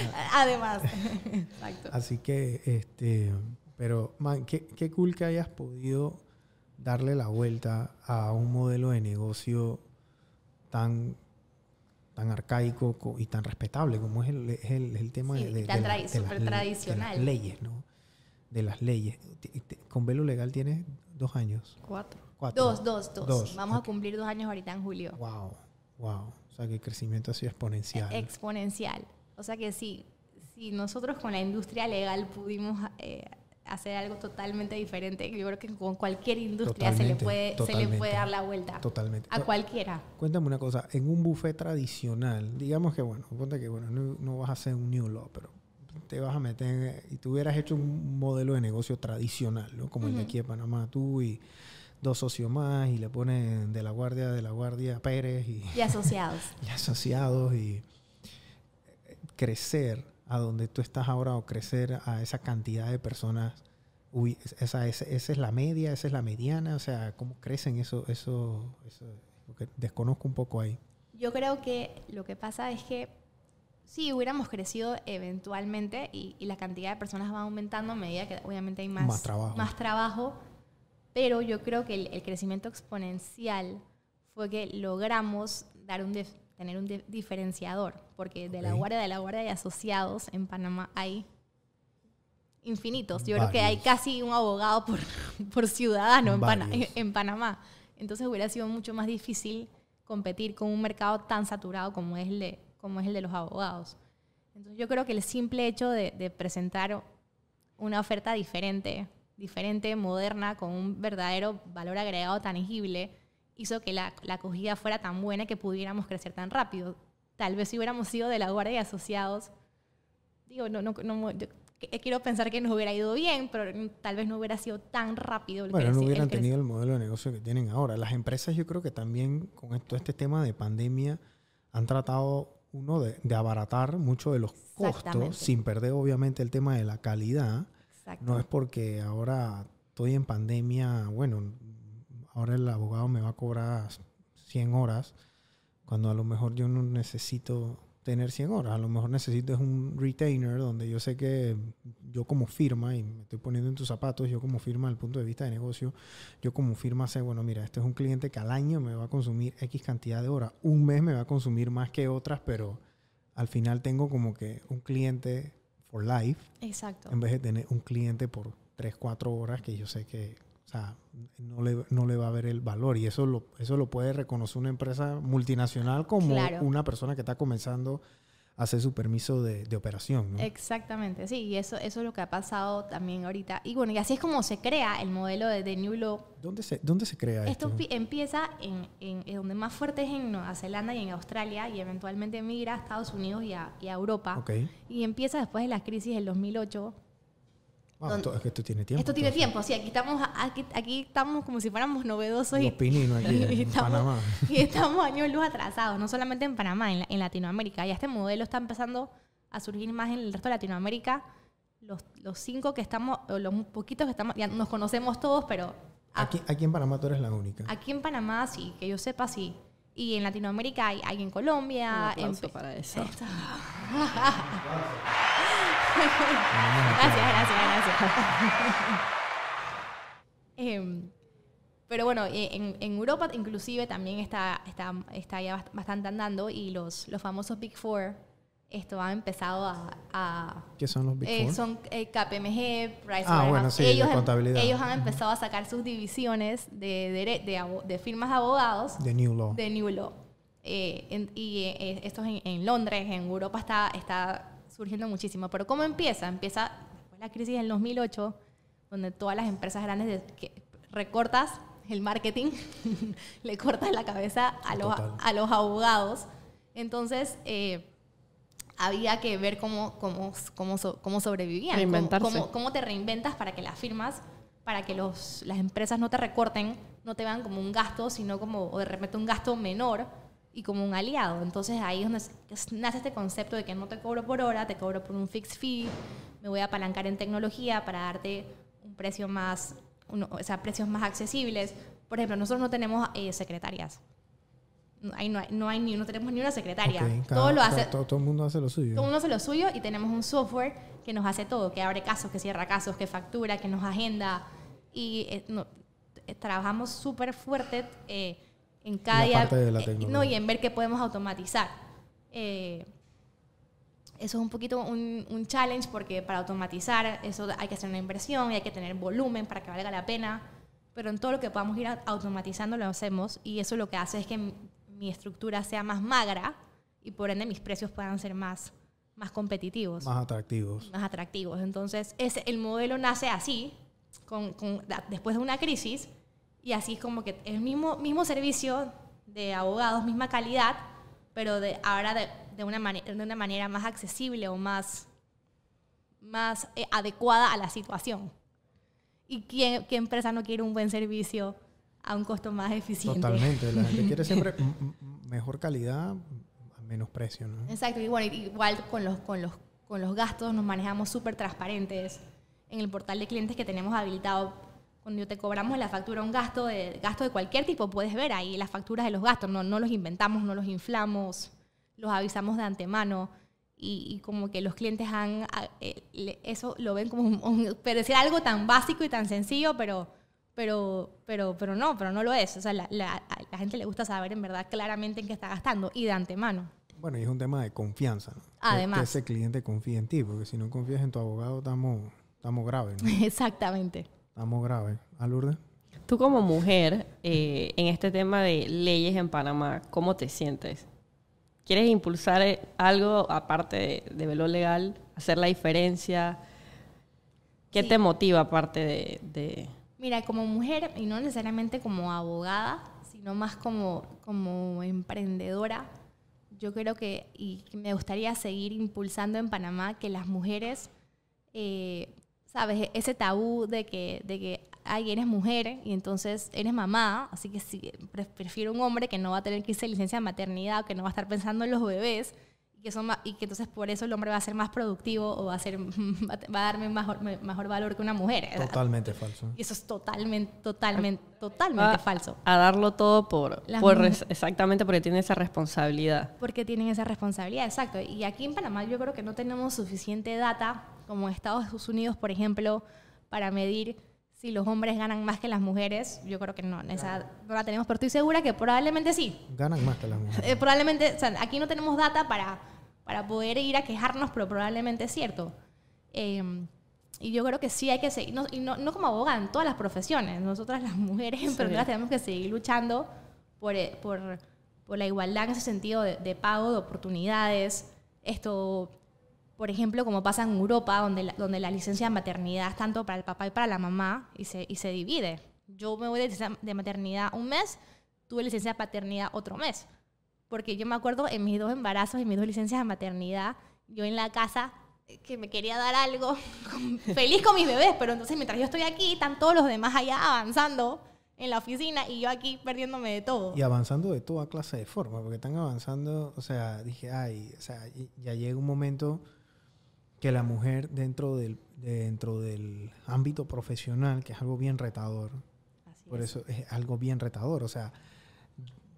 Además. Exacto. Así que, este, pero, man, qué, qué cool que hayas podido darle la vuelta a un modelo de negocio tan, tan arcaico co- y tan respetable como es el, es el, el tema Sí, de, de tan la- de las tradicional. de las leyes, ¿no? De las leyes. Con velo legal tienes dos años, Cuatro. cuatro. Dos, dos, dos, Dos, Vamos ok. a cumplir dos años ahorita en julio. Wow, wow. O sea que el crecimiento ha sido exponencial. Exponencial. O sea que sí, si nosotros con la industria legal pudimos eh, hacer algo totalmente diferente. Yo creo que con cualquier industria se le, puede, se le puede dar la vuelta. Totalmente. A cualquiera. Cuéntame una cosa, en un buffet tradicional, digamos que bueno, ponte que bueno, no, no vas a hacer un new law, pero te vas a meter y tú hubieras hecho un modelo de negocio tradicional, ¿no? Como el de aquí de Panamá, tú y dos socios más y le ponen de la guardia de la guardia Pérez y, Y asociados. y asociados y eh, crecer a donde tú estás ahora o crecer a esa cantidad de personas. Uy, esa, esa, esa es la media, esa es la mediana, o sea, ¿cómo crecen eso, eso, eso? Porque desconozco un poco ahí. Yo creo que lo que pasa es que sí, hubiéramos crecido eventualmente y, y la cantidad de personas va aumentando a medida que obviamente hay más, Más trabajo. más trabajo, pero yo creo que el, el crecimiento exponencial fue que logramos dar un tener un dif- diferenciador, porque de la. Guardia de la Guardia y asociados en Panamá hay infinitos. Yo creo que hay Varios. casi un abogado por, por ciudadano en, Pana- Varios. en Panamá. Entonces hubiera sido mucho más difícil competir con un mercado tan saturado como es el de, como es el de los abogados. Entonces yo creo que el simple hecho de, de presentar una oferta diferente, diferente, moderna, con un verdadero valor agregado tangible, hizo que la, la acogida fuera tan buena que pudiéramos crecer tan rápido. Tal vez si hubiéramos sido de la Guardia y Asociados, digo, no, no, no- yo que- quiero pensar que nos hubiera ido bien, pero tal vez no hubiera sido tan rápido el Bueno, no el hubieran creci- tenido el modelo de negocio que tienen ahora. Las empresas yo creo que también con esto, este tema de pandemia han tratado uno de, de abaratar mucho de los costos sin perder obviamente el tema de la calidad. No es porque ahora estoy en pandemia, bueno, ahora el abogado me va a cobrar 100 horas, cuando a lo mejor yo no necesito tener 100 horas, a lo mejor necesito es un retainer donde yo sé que yo como firma, y me estoy poniendo en tus zapatos, yo como firma desde el punto de vista de negocio, yo como firma sé, bueno, mira, este es un cliente que al año me va a consumir X cantidad de horas, un mes me va a consumir más que otras, pero al final tengo como que un cliente for life Exacto. en vez de tener un cliente por 3, 4 horas que yo sé que sea, no, le, no le va a ver el valor. Y eso lo, eso lo puede reconocer una empresa multinacional como Claro. una persona que está comenzando a hacer su permiso de, de operación. ¿no? Exactamente, sí, y eso, eso es lo que ha pasado también ahorita. Y bueno, y así es como se crea el modelo de, de New Law. ¿Dónde, se, ¿Dónde se crea Esto esto? pi- empieza en, en- en donde más fuerte es en Nueva Zelanda y en Australia y eventualmente migra a Estados Unidos y a, y a Europa. Y empieza después de la crisis del 2008. Ah, esto, es que esto tiene tiempo. Esto tiene entonces. tiempo, sí, aquí estamos, aquí, aquí estamos como si fuéramos novedosos Los y, pininos aquí y en estamos, Panamá. y estamos años luz atrasados, no solamente en Panamá, en, la- en Latinoamérica. Ya este modelo está empezando a surgir más en el resto de Latinoamérica. Los, los cinco que estamos, o los poquitos que estamos, ya nos conocemos todos, pero a- Aquí, aquí en Panamá tú eres la única. aquí en Panamá sí, que yo sepa sí. Y en Latinoamérica hay, hay en Colombia. Un en, para eso. Gracias, gracias, gracias. Em, pero bueno, eh, en, en Europa inclusive también está, está, está ya bast- bastante andando y los, los famosos Big Four esto han empezado a... a- ¿Qué son los Big eh, Four? son eh, KPMG, Pricewaterhouse. Ah, bueno, sí, de ellos, em- contabilidad. ellos han empezado a sacar sus divisiones de, de, abo- de firmas de abogados De New Law. de New Law. Eh, en- y eh, esto es en, en Londres, en Europa está, está surgiendo muchísimo. Pero ¿cómo empieza? Empieza después de la crisis del 2008, donde todas las empresas grandes de- que recortas el marketing, le cortas la cabeza a los, a los abogados. Entonces, eh, había que ver cómo, cómo, cómo, so- cómo sobrevivían. Cómo, Reinventarse. cómo- cómo te reinventas para que las firmas, para que los, las empresas no te recorten, no te vean como un gasto, sino como o de repente un gasto menor y como un aliado. Entonces ahí es donde nace este concepto de que no te cobro por hora, te cobro por un fixed fee, me voy a apalancar en tecnología para darte un precio más, uno- o sea, precios más accesibles. Por ejemplo, nosotros no tenemos eh, secretarias. Hay, no, hay, no, hay ni, no tenemos ni una secretaria. Ok, cada- todo lo hace, todo, todo el mundo hace lo suyo. todo uno hace lo suyo y tenemos un software que nos hace todo, que abre casos, que cierra casos, que factura, que nos agenda. Y eh, no, eh, trabajamos súper fuerte eh, en cada día. eh, no, y en ver qué podemos automatizar. Eh, eso es un poquito un, un challenge porque para automatizar eso hay que hacer una inversión y hay que tener volumen para que valga la pena. Pero en todo lo que podamos ir automatizando lo hacemos y eso lo que hace es que mi, estructura sea más magra y por ende mis precios puedan ser más, más competitivos, Más atractivos. más atractivos. Entonces, ese, el modelo nace así, con, con- después de una crisis, y así es como que el mismo, mismo servicio de abogados, misma calidad, pero de, ahora de, de una, de una manera más accesible o más, más eh, adecuada a la situación. ¿Y quién, qué empresa no quiere un buen servicio a un costo más eficiente? Totalmente. La gente quiere siempre mejor calidad a menos precio, ¿no? Exacto, y bueno, igual con los, con los, con los gastos nos manejamos súper transparentes. En el portal de clientes que tenemos habilitado, cuando te cobramos la factura, un gasto de, gasto de cualquier tipo, puedes ver ahí las facturas de los gastos. No, no los inventamos, no los inflamos, los avisamos de antemano. Y, y como que los clientes han, eh, eso lo ven como un, parecer algo tan básico y tan sencillo, pero, pero, pero, pero no, pero no lo es. O sea, la, la- a la gente le gusta saber en verdad claramente en qué está gastando y de antemano. Bueno, y es un tema de confianza, ¿no? Además. Que ese cliente confíe en ti, porque si no confías en tu abogado, estamos, estamos graves, ¿no? Exactamente. Estamos graves. ¿A Lourdes? Tú como mujer, eh, en este tema de leyes en Panamá, ¿cómo te sientes? ¿Quieres impulsar eh, algo aparte de, de velo legal? ¿Hacer la diferencia? ¿Qué Sí. te motiva aparte de, de- Mira, como mujer, y no necesariamente como abogada, sino más como, como emprendedora, yo creo que, y me gustaría seguir impulsando en Panamá que las mujeres, eh, ¿sabes? Ese tabú de que, de que, ay, eres mujer y entonces eres mamá, así que sí, pre- prefiero un hombre que no va a tener que irse de licencia de maternidad o que no va a estar pensando en los bebés. Y que, son y que entonces por eso el hombre va a ser más productivo o va a, ser, va a darme mejor, mejor valor que una mujer. Totalmente falso. Y eso es totalmente, totalmente, totalmente a, falso. a darlo todo por, Las exactamente porque tiene esa responsabilidad? Porque tienen esa responsabilidad, exacto. Y aquí en Panamá yo creo que no tenemos suficiente data, como en Estados Unidos, por ejemplo, para medir si los hombres ganan más que las mujeres. Yo creo que no, esa no la tenemos, pero estoy segura que probablemente sí. Ganan más que las mujeres. Eh, probablemente, o sea, aquí no tenemos data para, para poder ir a quejarnos, pero probablemente es cierto. Eh, y yo creo que sí hay que seguir, no, y no, no como abogada, en todas las profesiones. Nosotras las mujeres emprendedoras tenemos que seguir luchando por, eh, por, por la igualdad en ese sentido de, de pago, de oportunidades. Esto, por ejemplo, como pasa en Europa, donde la, donde la licencia de maternidad es tanto para el papá y para la mamá y se, y se divide. Yo me voy de licencia de maternidad un mes, tuve licencia de paternidad otro mes. Porque yo me acuerdo en mis dos embarazos y mis dos licencias de maternidad, yo en la casa eh, que me quería dar algo, feliz con mis bebés, pero entonces mientras yo estoy aquí, están todos los demás allá avanzando en la oficina y yo aquí perdiéndome de todo. Y avanzando de toda clase de formas, porque están avanzando, o sea, dije, ay, o sea, ya llega un momento que la mujer dentro del, dentro del ámbito profesional, que es algo bien retador, Así por es. eso es algo bien retador, o sea,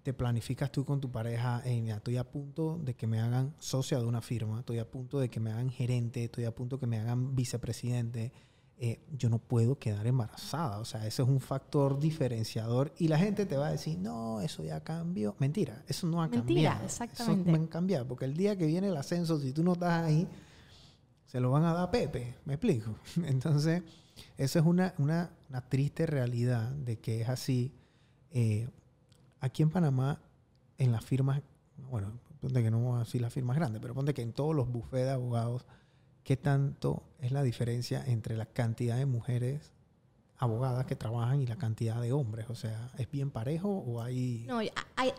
te planificas tú con tu pareja, "Ey, mira, estoy a punto de que me hagan socia de una firma, estoy a punto de que me hagan gerente, estoy a punto de que me hagan vicepresidente, eh, yo no puedo quedar embarazada, o sea, ese es un factor diferenciador y la gente te va a decir, no, eso ya cambió. Mentira, eso no ha Mentira, cambiado. exactamente. Eso no ha cambiado, porque el día que viene el ascenso, si tú no estás ahí, se lo van a dar a Pepe, me explico. Entonces, eso es una, una, una triste realidad de que es así. Eh, aquí en Panamá, en las firmas, bueno, ponte que no vamos a decir las firmas grandes, pero ponte que en todos los bufetes de abogados, ¿qué tanto es la diferencia entre la cantidad de mujeres abogadas que trabajan y la cantidad de hombres? O sea, ¿es bien parejo o hay...? No, hay,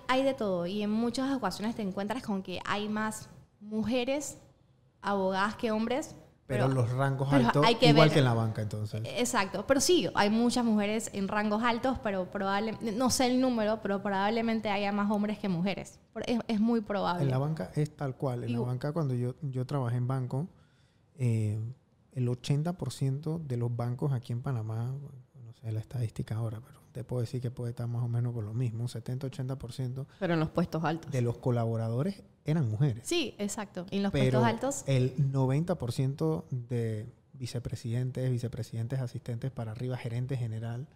hay de todo y en muchas ocasiones te encuentras con que hay más mujeres abogadas que hombres. pero, los rangos pero altos, hay que igual ver- que en la banca entonces. Exacto, pero sí, hay muchas mujeres en rangos altos, pero probablemente, no sé el número, pero probablemente haya más hombres que mujeres. Es, es muy probable. En la banca es tal cual. En la banca, cuando yo, yo trabajé en banco, eh, el 80% de los bancos aquí en Panamá, no sé la estadística ahora, pero te puedo decir que puede estar más o menos por lo mismo, un 70-80% Pero en los puestos altos. de los colaboradores eran mujeres. Sí, exacto. Y en los pero puestos altos, el 90% de vicepresidentes, vicepresidentes asistentes para arriba, gerente general,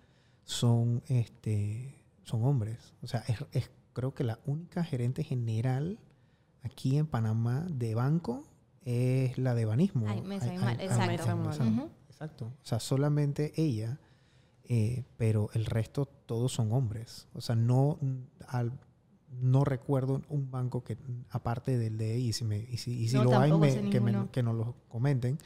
son, este, son hombres. O sea, es, es- creo que la única gerente general aquí en Panamá de banco es la de Banismo. Ay, Imal, ay- ay- exacto. Exacto. O sea, solamente ella, eh, pero el resto todos son hombres. O sea, no, al, no recuerdo un banco que, aparte del de y si, me, y si, y si No, lo hay, me- que, me- que nos lo comenten,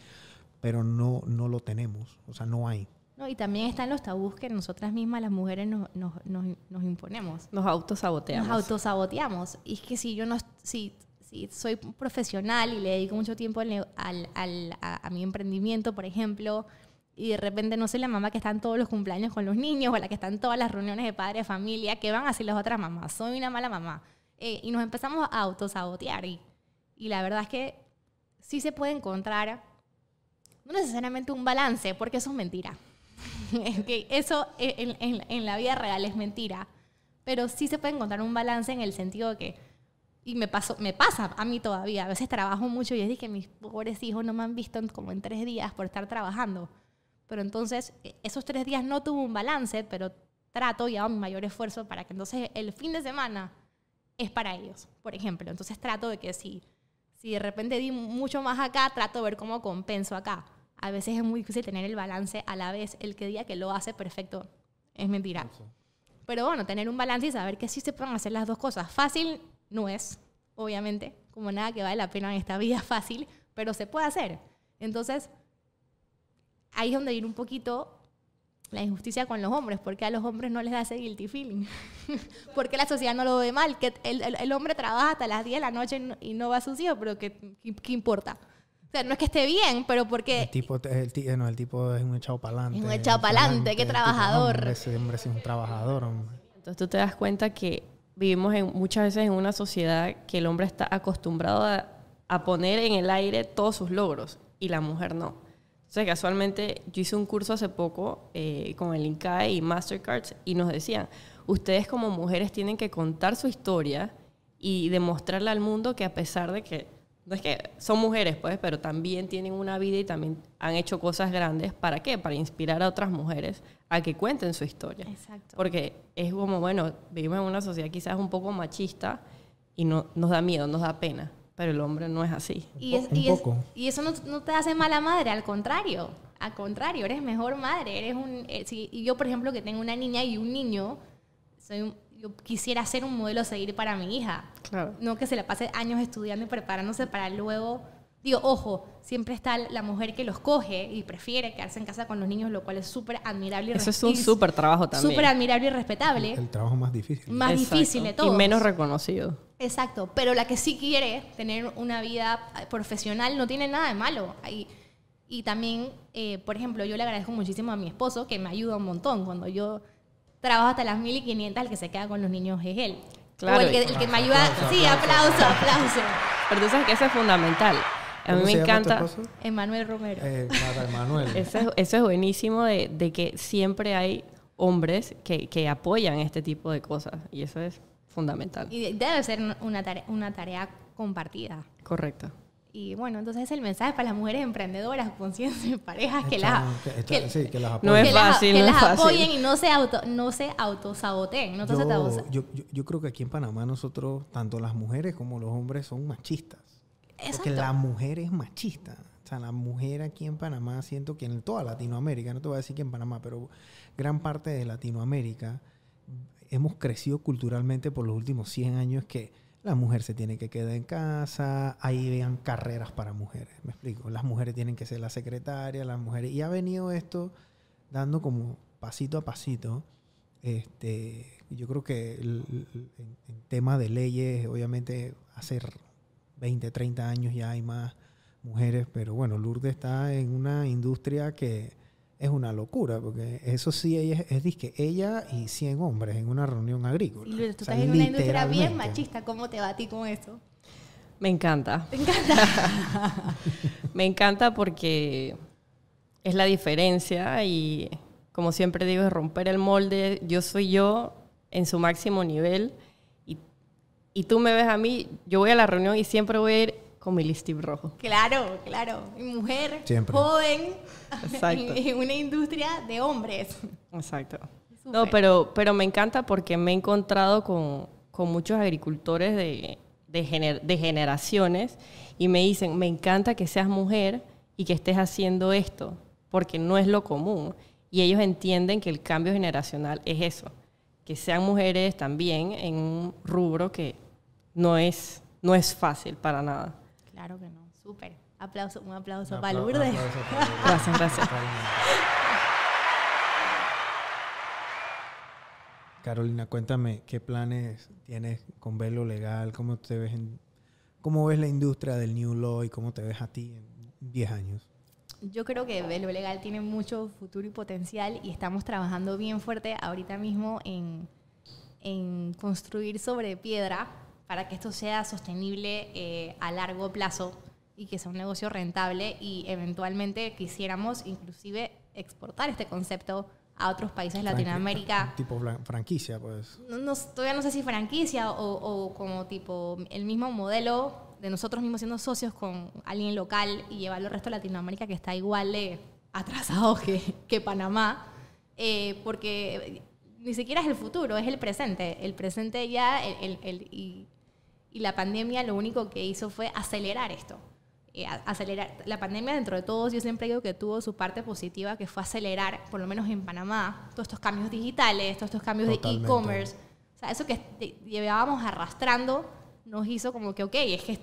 pero no, no lo tenemos, o sea, no hay. No, y también están los tabús que nosotras mismas, las mujeres, nos, nos, nos, nos imponemos. Nos autosaboteamos. Nos autosaboteamos. Y es que si yo no, si, si soy profesional y le dedico mucho tiempo al, al- al- a, a mi emprendimiento, por ejemplo, y de repente no soy la mamá que está en todos los cumpleaños con los niños o la que está en todas las reuniones de padre de familia, que van a hacer las otras mamás? Soy una mala mamá. Eh, y nos empezamos a autosabotear. Y, y la verdad es que sí se puede encontrar, no necesariamente un balance, porque eso es mentira. Que eso en, en- en la vida real es mentira. Pero sí se puede encontrar un balance en el sentido de que, y me, pasó, me pasa a mí todavía, a veces trabajo mucho y es que mis pobres hijos no me han visto como en tres días por estar trabajando. Pero entonces, e- esos tres días no tuve un balance, pero trato y hago mi mayor esfuerzo para que entonces el fin de semana es para ellos, por ejemplo. Entonces trato de que si, si de repente di mucho más acá, trato de ver cómo compenso acá. A veces es muy difícil tener el balance a la vez. El que diga que lo hace perfecto es mentira. Pero bueno, tener un balance y saber que sí se pueden hacer las dos cosas. Fácil no es, obviamente, como nada que vale la pena en esta vida fácil, pero se puede hacer. Entonces, ahí es donde ir un poquito la injusticia con los hombres, porque a los hombres no les da ese guilty feeling. porque la sociedad no lo ve mal, que el, el- el hombre trabaja hasta las 10 de la noche y no- y no va a sus hijos, pero ¿qué, qué, qué importa? O sea, no es que esté bien, pero porque... El tipo, el, no, el tipo es un echado para adelante. Es un echado pa'lante, qué trabajador. ese hombre es un trabajador, hombre. Entonces tú te das cuenta que vivimos en, muchas veces en una sociedad que el hombre está acostumbrado a, a poner en el aire todos sus logros y la mujer no. Entonces casualmente yo hice un curso hace poco eh, con el INCAE y Mastercards y nos decían, ustedes como mujeres tienen que contar su historia y demostrarle al mundo que a pesar de que, no es que son mujeres pues, pero también tienen una vida y también han hecho cosas grandes, ¿para qué? Para inspirar a otras mujeres a que cuenten su historia. Exacto. Porque es como, bueno, vivimos en una sociedad quizás un poco machista y no, nos da miedo, nos da pena, pero el hombre no es así. Y, es- Un y es- poco. y eso no, no te hace mala madre, al contrario. Al contrario, eres mejor madre. Eres un, eh, si- y yo, por ejemplo, que tengo una niña y un niño, soy un- yo quisiera ser un modelo a seguir para mi hija. Claro. No que se la pase años estudiando y preparándose para luego... Digo, ojo, siempre está la mujer que los coge y prefiere quedarse en casa con los niños, lo cual es súper admirable. y Eso es un súper trabajo también. Súper admirable y respetable. El trabajo más difícil. más Exacto. difícil de todos. Y menos reconocido. Exacto, pero la que sí quiere tener una vida eh, profesional no tiene nada de malo. Y, y también, eh, por ejemplo, yo le agradezco muchísimo a mi esposo que me ayuda un montón. Cuando yo trabajo hasta las 1500, el que se queda con los niños es él. Claro, o el que, el que me ayuda. sí, aplauso, aplauso. Pero tú sabes que eso es fundamental. A mí ¿Cómo me encanta. Emanuel Romero. Eh, para Emanuel. Eso es, eso es buenísimo de, de que siempre hay hombres que, que apoyan este tipo de cosas. Y eso es fundamental. Y debe ser una tarea, una tarea compartida. Correcto. Y bueno, entonces el mensaje para las mujeres emprendedoras, conscientes de parejas, que las, que- echa- que- sí, que las No apoyen. es que las, fácil, que no fácil. apoyen y no se auto no se autosaboteen. No yo, yo, yo creo que aquí en Panamá nosotros, tanto las mujeres como los hombres, son machistas. Porque Exacto. la mujer es machista. O sea, la mujer aquí en Panamá, siento que en toda Latinoamérica, no te voy a decir que en Panamá, pero gran parte de Latinoamérica, hemos crecido culturalmente por los últimos 100 años que la mujer se tiene que quedar en casa, ahí vean carreras para mujeres, me explico. Las mujeres tienen que ser la secretaria, las mujeres... Y ha venido esto dando como pasito a pasito. Este, yo creo que el- tema de leyes, obviamente, hace 20, 30 años ya hay más mujeres, pero bueno, Lourdes está en una industria que es una locura, porque eso sí, ella es, es disque ella y 100 hombres en una reunión agrícola. Y Lourdes, tú O sea, estás en una industria bien machista. ¿Cómo te va a ti con eso? Me encanta. ¿Te encanta? Me encanta porque es la diferencia y como siempre digo, es romper el molde. Yo soy yo en su máximo nivel y tú me ves a mí, yo voy a la reunión y siempre voy a ir con mi listip rojo. claro, claro. Mujer, Siempre. joven, Exacto. en, en una industria de hombres. Exacto. No, pero, pero me encanta porque me he encontrado con, con muchos agricultores de, de, gener- de generaciones y me dicen, me encanta que seas mujer y que estés haciendo esto, porque no es lo común. Y ellos entienden que el cambio generacional es eso, que sean mujeres también en un rubro que no es, no es fácil para nada. Claro que no. Súper. Aplauso, un aplauso Un para apla- Lourdes. aplauso para Lourdes. Gracias, gracias. Carolina, cuéntame qué planes tienes con Velo Legal, cómo te ves en, cómo ves la industria del New Law y cómo te ves a ti en 10 años. Yo creo que Velo Legal tiene mucho futuro y potencial y estamos trabajando bien fuerte ahorita mismo en, en construir sobre piedra para que esto sea sostenible eh, a largo plazo y que sea un negocio rentable y eventualmente quisiéramos inclusive exportar este concepto a otros países de Latinoamérica. Tipo fran- franquicia, pues. no, no- todavía no sé si franquicia o, o como tipo el mismo modelo de nosotros mismos siendo socios con alguien local y llevarlo al resto de Latinoamérica que está igual de atrasado que, que Panamá, eh, porque ni siquiera es el futuro, es el presente. El presente ya, el, el- el- y, y la pandemia lo único que hizo fue acelerar esto. Eh, acelerar. La pandemia, dentro de todos, yo siempre digo que tuvo su parte positiva, que fue acelerar, por lo menos en Panamá, todos estos cambios digitales, todos estos cambios Totalmente. de e-commerce. O sea, eso que llevábamos arrastrando nos hizo como que, ok, es que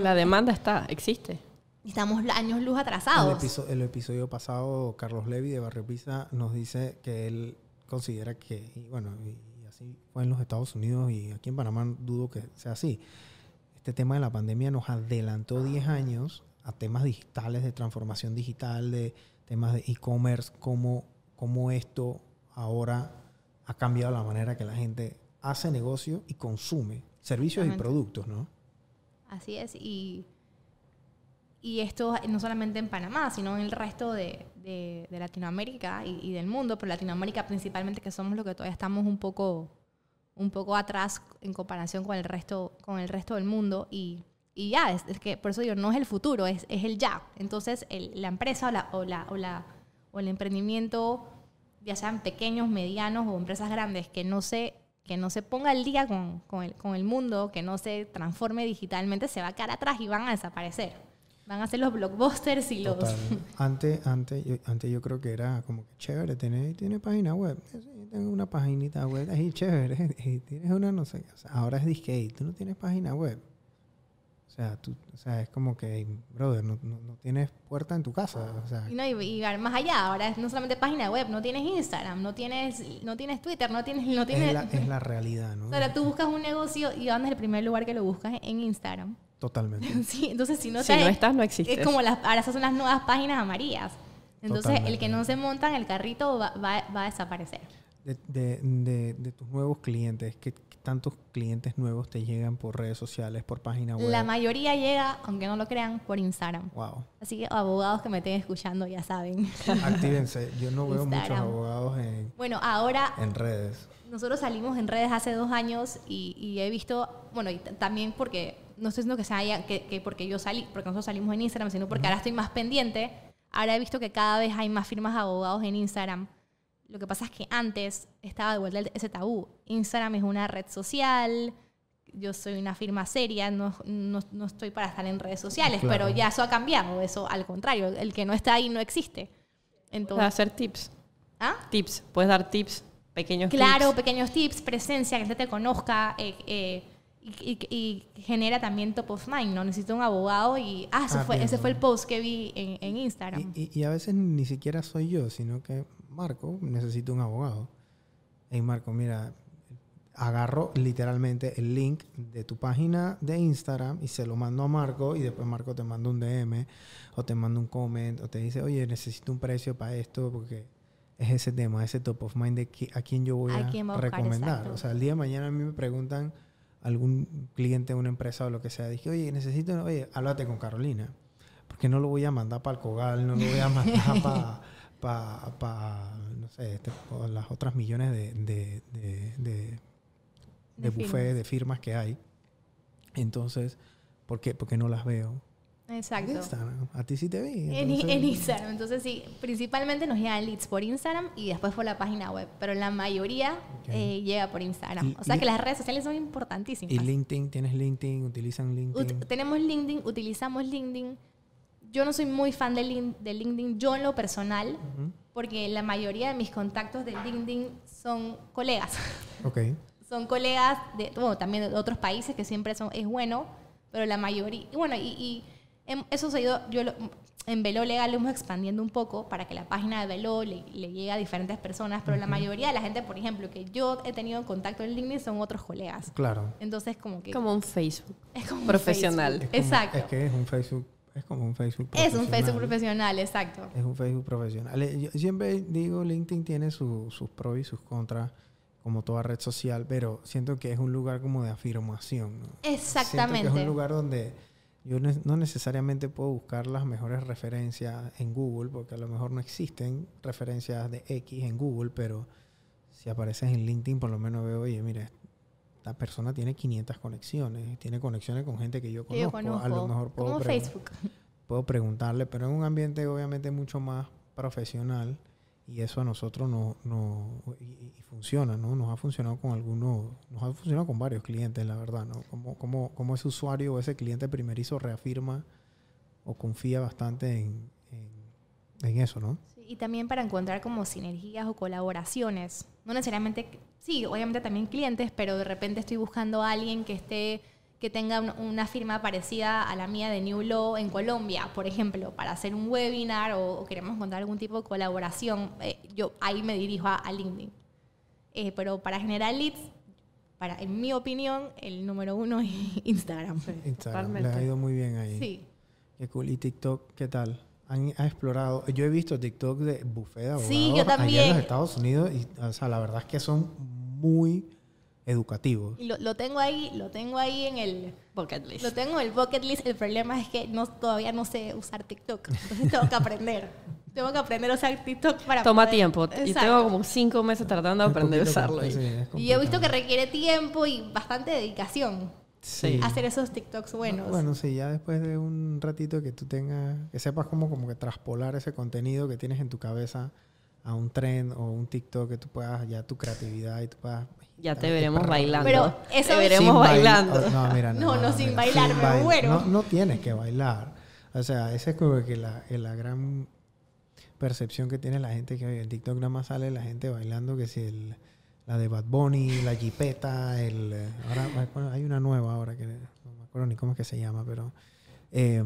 La demanda está, existe. estamos años luz El, atrasados. episo- el episodio pasado, Carlos Levy de Barrio Pisa nos dice que él considera que, y bueno, y así fue en los Estados Unidos y aquí en Panamá dudo que sea así. Este tema de la pandemia nos adelantó 10 años a temas digitales, de transformación digital, de temas de e-commerce, cómo, cómo esto ahora ha cambiado la manera que la gente hace negocio y consume servicios y productos, ¿no? Así es, y, y esto no solamente en Panamá, sino en el resto de, de- Latinoamérica y, del mundo, pero Latinoamérica principalmente, que somos los que todavía estamos un poco, un poco atrás en comparación con el resto, con el resto del mundo. Y, ya, es, que por eso digo, no es el futuro, es, es el ya. Entonces, la empresa o, la, o, la, o, la, o el emprendimiento, ya sean pequeños, medianos o empresas grandes, que no se que no se ponga al día con, con el, con el mundo, que no se transforme digitalmente, se va a quedar atrás y van a desaparecer. Van a ser los blockbusters y los... Antes, antes, yo, antes yo creo que era como que chévere, tiene, tiene página web. Tengo una paginita web ahí chévere. Y tienes una, no sé, o sea, ahora es disque, "Ey, tú no tienes página web. O sea, tú, o sea, es como que, brother, no, no, no tienes puerta en tu casa. O sea, Y, no, y, y más allá, ahora es no solamente página web, no tienes Instagram, no tienes, no tienes Twitter, no tienes... No tienes es, la, es la realidad, ¿no? o sea, tú buscas un negocio y ¿dónde es el primer lugar que lo buscas? En Instagram. Totalmente. Sí, entonces si no Si estás- no estás, no existes. Es como las, ahora esas son las nuevas páginas amarillas. Entonces el que no se monta en el carrito va, va- va a desaparecer. De, de, de, de tus nuevos clientes, ¿qué, qué tantos clientes nuevos te llegan por redes sociales, por página web? La mayoría llega, aunque no lo crean, por Instagram. wow. Así que abogados que me estén escuchando ya saben. Actívense. Yo no veo muchos abogados en, Bueno, ahora en redes. nosotros salimos en redes hace dos años y, y he visto, bueno, y también porque, no estoy diciendo que, se haya, que, que porque yo salí, porque nosotros salimos en Instagram, sino porque ahora estoy más pendiente. Ahora he visto que cada vez hay más firmas de abogados en Instagram. Lo que pasa es que antes estaba de vuelta el- ese tabú. Instagram es una red social, yo soy una firma seria, no, no, no estoy para estar en redes sociales, Claro. pero ya eso ha cambiado, eso al contrario, el que no está ahí no existe. Puedes Entonces, hacer tips. ¿ah? Tips. Puedes dar tips, pequeños Claro, tips. pequeños tips, presencia, que la gente te conozca eh, eh, y, y- y genera también top of mind, ¿no? Necesito un abogado y, ah, eso Ah, fue, bien, ese fue el post que vi en, en Instagram. Y, y- a veces ni siquiera soy yo, sino que Marco necesita un abogado. Hey Marco, mira, agarro literalmente el link de tu página de Instagram y se lo mando a Marco y después Marco te manda un DM o te manda un comment o te dice, oye, necesito un precio para esto porque es ese tema, ese top of mind de a quién yo voy A a, recomendar. exacto. O sea, el día de mañana a mí me preguntan algún cliente de una empresa o lo que sea, dije, oye, necesito, oye, háblate con Carolina porque no lo voy a mandar para el Cogal, no lo voy a mandar para, pa, no sé, este, pa las otras millones de, de, de, de, de De buffet, firmas. de firmas que hay. Entonces, ¿por qué? Porque no las veo. Exacto. En Instagram. A ti sí te vi. En, entonces- en Instagram. Entonces, sí, principalmente nos llegan leads por Instagram y después por la página web. Pero la mayoría Ok. eh, llega por Instagram. Y- o sea que las redes sociales son importantísimas. Y LinkedIn, ¿tienes LinkedIn? ¿Utilizan LinkedIn? Ut- tenemos LinkedIn, utilizamos LinkedIn. Yo no soy muy fan de, Lin- de LinkedIn, yo en lo personal, Ujú. porque la mayoría de mis contactos de LinkedIn son colegas. Ok. son colegas de, bueno, también de otros países que siempre son, es bueno, pero la mayoría, bueno, y, eso se ha ido, yo lo- en Velo Legal lo hemos expandiendo un poco para que la página de Velo le, le llegue a diferentes personas, pero la mayoría de la gente, por ejemplo, que yo he tenido contacto en LinkedIn son otros colegas. Claro. Entonces, como que Como un Facebook. es como un profesional. Facebook. Es como- Exacto. Es que es un Facebook, es como un Facebook Es un Facebook profesional. profesional, exacto. Es un Facebook profesional. Eh, Yo siempre digo, LinkedIn tiene su- sus pros y sus contras, como toda red social, pero siento que es un lugar como de afirmación. ¿no? Siento que Exactamente. es un lugar donde yo ne- no necesariamente puedo buscar las mejores referencias en Google, porque a lo mejor no existen referencias de X en Google, pero si apareces en LinkedIn, por lo menos veo, oye, mira, esta persona tiene 500 conexiones, tiene conexiones con gente que yo Que yo conozco. A lo conozco. mejor puedo como Facebook. puedo preguntarle, pero en un ambiente obviamente mucho más profesional y eso a nosotros no, no y, y funciona, ¿no? Nos ha funcionado con algunos, nos ha funcionado con varios clientes, la verdad, ¿no? Como, como, como ese usuario o ese cliente primerizo reafirma o confía bastante en, en, en eso, ¿no? Sí, y también para encontrar como sinergias o colaboraciones. No necesariamente, sí, obviamente también clientes, pero de repente estoy buscando a alguien que esté que tenga un- una firma parecida a la mía de New Law en Colombia, por ejemplo, para hacer un webinar o, o queremos encontrar algún tipo de colaboración, eh, yo ahí me dirijo a, a LinkedIn. Eh, pero para generar leads, para, en mi opinión, el número uno es Instagram. Instagram, Totalmente. les ha ido muy bien ahí. Sí. Qué cool. ¿Y TikTok qué tal? ¿Han, ha explorado? Yo he visto TikTok de buffet de abogados Sí, yo allá en también. los Estados Unidos y, o sea, la verdad es que son muy educativos. Y lo, lo tengo ahí, lo tengo ahí en el, Bucket list. Lo tengo en el bucket list. El problema es que no, todavía no sé usar TikTok. Entonces tengo que aprender. tengo que aprender a usar TikTok para Toma poder- tiempo. Exacto. tengo como cinco meses tratando de aprender a usarlo. y- sí, Y he visto que requiere tiempo y bastante dedicación Sí. hacer esos TikToks buenos. Bueno, sí, ya después de un ratito que tú tengas, que sepas cómo como que traspolar ese contenido que tienes en tu cabeza a un trend o un TikTok que tú puedas, ya tu creatividad y tú puedas... Ya te veremos bailando. Pero eso- te veremos Sin bail- bailando. oh, No, mira, no, No, no, sin mira, bailar, me bail- muero. No, no tienes que bailar. O sea, esa es como que la, la gran percepción que tiene la gente que en TikTok nada más sale la gente bailando que si el, la de Bad Bunny, la jipeta, el ahora bueno, hay una nueva ahora que no me acuerdo ni cómo es que se llama, pero eh,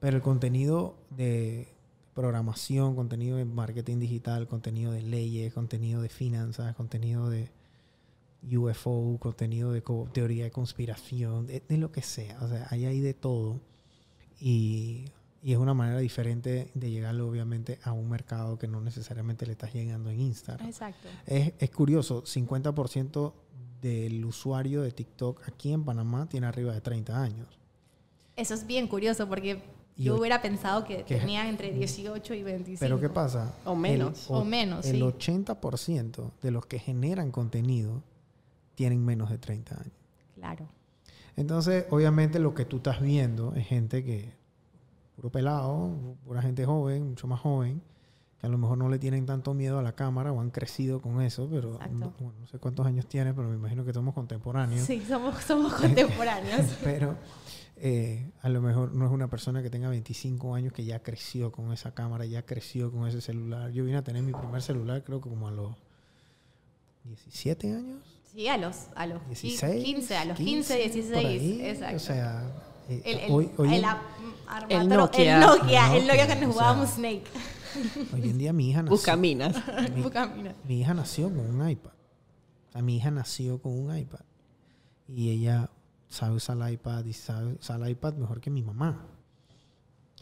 pero el contenido de programación, contenido de marketing digital, contenido de leyes, contenido de finanzas, contenido de UFO, contenido de co- teoría de conspiración, de, de lo que sea. O sea, hay ahí de todo. Y, y es una manera diferente de llegarle, obviamente, a un mercado que no necesariamente le estás llegando en Instagram. Exacto. Es, es curioso, 50% del usuario de TikTok aquí en Panamá tiene arriba de 30 años. Eso es bien curioso porque yo hubiera pensado que que- tenían entre 18 y 25. Pero ¿qué pasa? O menos. El, O menos, El sí. 80% de los que generan contenido tienen menos de 30 años. Claro. Entonces, obviamente lo que tú estás viendo es gente que, puro pelado, pura gente joven, mucho más joven, que a lo mejor no le tienen tanto miedo a la cámara o han crecido con eso, pero Exacto. no, bueno, no sé cuántos años tiene, pero me imagino que somos contemporáneos. Sí, somos, somos contemporáneos. Pero eh, a lo mejor no es una persona que tenga 25 años que ya creció con esa cámara, ya creció con ese celular. Yo vine a tener mi primer celular creo que como a los 17 años. Sí, a los, a los 16, 15, a los 15, 16. por ahí. Exacto. O sea, eh, el, el, hoy, hoy el Nokia. El Nokia, El el Nokia que nos o sea, jugábamos Snake. hoy en día mi hija nació, Buscaminas. mi, Buscamina. mi hija nació con un iPad. O sea, mi hija nació con un iPad. Y ella sabe usar el iPad y sabe usar el iPad mejor que mi mamá.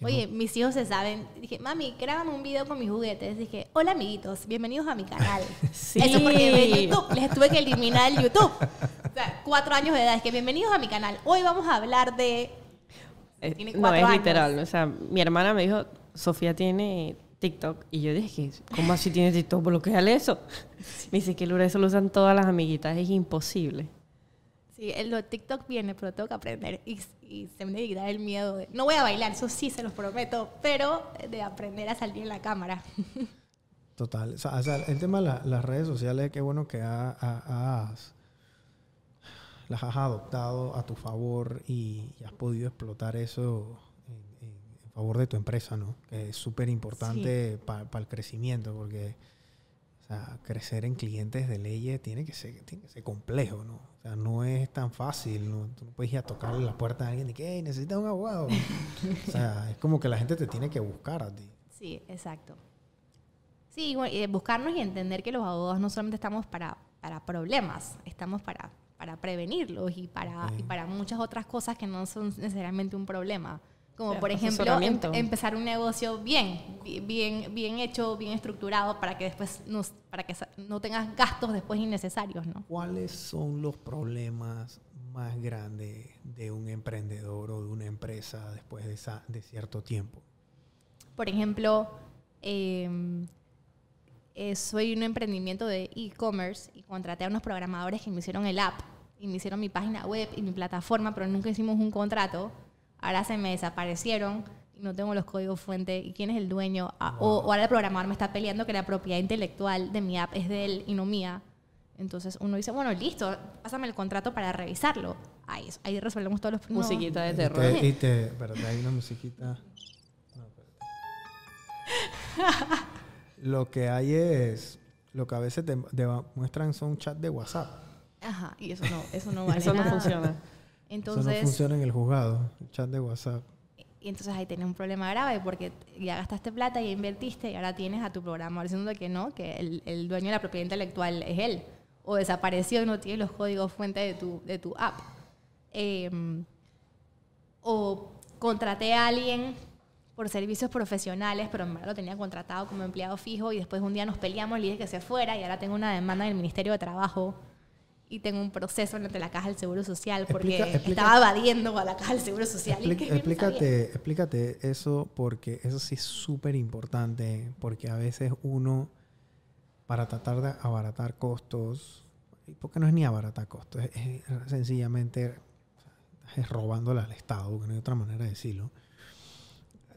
Oye, mis hijos se saben. Dije, mami, grábame un video con mis juguetes. Dije, hola amiguitos, bienvenidos a mi canal. Sí. Eso porque de YouTube les tuve que eliminar el YouTube. O sea, cuatro años de edad. Es que bienvenidos a mi canal. Hoy vamos a hablar de. Eh, Tiene no, es años. literal. O sea, mi hermana me dijo, Sofía tiene TikTok. Y yo dije, ¿cómo así tiene TikTok? Bloqueale eso. Me dice que Lura, eso lo usan todas las amiguitas. Es imposible. Sí, el lo de TikTok viene, pero tengo que aprender. Y, y se me debe quitar el miedo de. No voy a bailar, eso sí se los prometo. Pero de aprender a salir en la cámara. Total. O sea, o sea, el tema de la- las redes sociales, qué bueno que ha- ha- has, las has adoptado a tu favor y, y has podido explotar eso en, en- en favor de tu empresa, ¿no? Que es súper importante para el crecimiento, porque sea, crecer en clientes de leyes tiene que ser, tiene que ser complejo, ¿no? O sea, no es tan fácil, ¿no? Tú no puedes ir a tocarle la puerta a alguien y que, hey, necesitas un abogado. o sea, es como que la gente te tiene que buscar a ti. Sí, exacto. Sí, bueno, y buscarnos y entender que los abogados no solamente estamos para, para problemas, estamos para, para prevenirlos y para, y para muchas otras cosas que no son necesariamente un problema. Como por ejemplo em- empezar un negocio bien, bien, bien hecho, bien estructurado para que después no, para que no tengas gastos después innecesarios, ¿no? ¿Cuáles son los problemas más grandes de un emprendedor o de una empresa después de, esa, de cierto tiempo? Por ejemplo, em, eh, soy un emprendimiento de e-commerce y contraté a unos programadores que me hicieron el app y me hicieron mi página web y mi plataforma, pero nunca hicimos un contrato. Ahora se me desaparecieron y no tengo los códigos fuente y quién es el dueño. Ah, o, ahora el programador me está peleando que la propiedad intelectual de mi app es de él y no mía. Entonces uno dice, bueno, listo, pásame el contrato para revisarlo. Ahí, ahí resolvemos todos los problemas. Musiquita de terror. Y te, hay una musiquita. No, lo que hay es, lo que a veces te, muestran son chat de WhatsApp. Ajá, y eso no, eso no vale Eso no funciona. Entonces, eso no funciona en el juzgado, el chat de WhatsApp. Y entonces ahí tienes un problema grave porque ya gastaste plata, y invertiste y ahora tienes a tu programador diciendo que no, que el, el, dueño de la propiedad intelectual es él. O desapareció y no tiene los códigos fuente de tu, de tu app. Em, o contraté a alguien por servicios profesionales, pero en verdad lo tenía contratado como empleado fijo y después un día nos peleamos, le dije que se fuera y ahora tengo una demanda en el Ministerio de Trabajo y tengo un proceso ante la Caja del Seguro Social porque estaba evadiendo a la Caja del Seguro Social. explícate, explícate eso porque eso sí es súper importante porque a veces uno para tratar de abaratar costos, porque no es ni abaratar costos, es, sencillamente es robándole al Estado, que no hay otra manera de decirlo.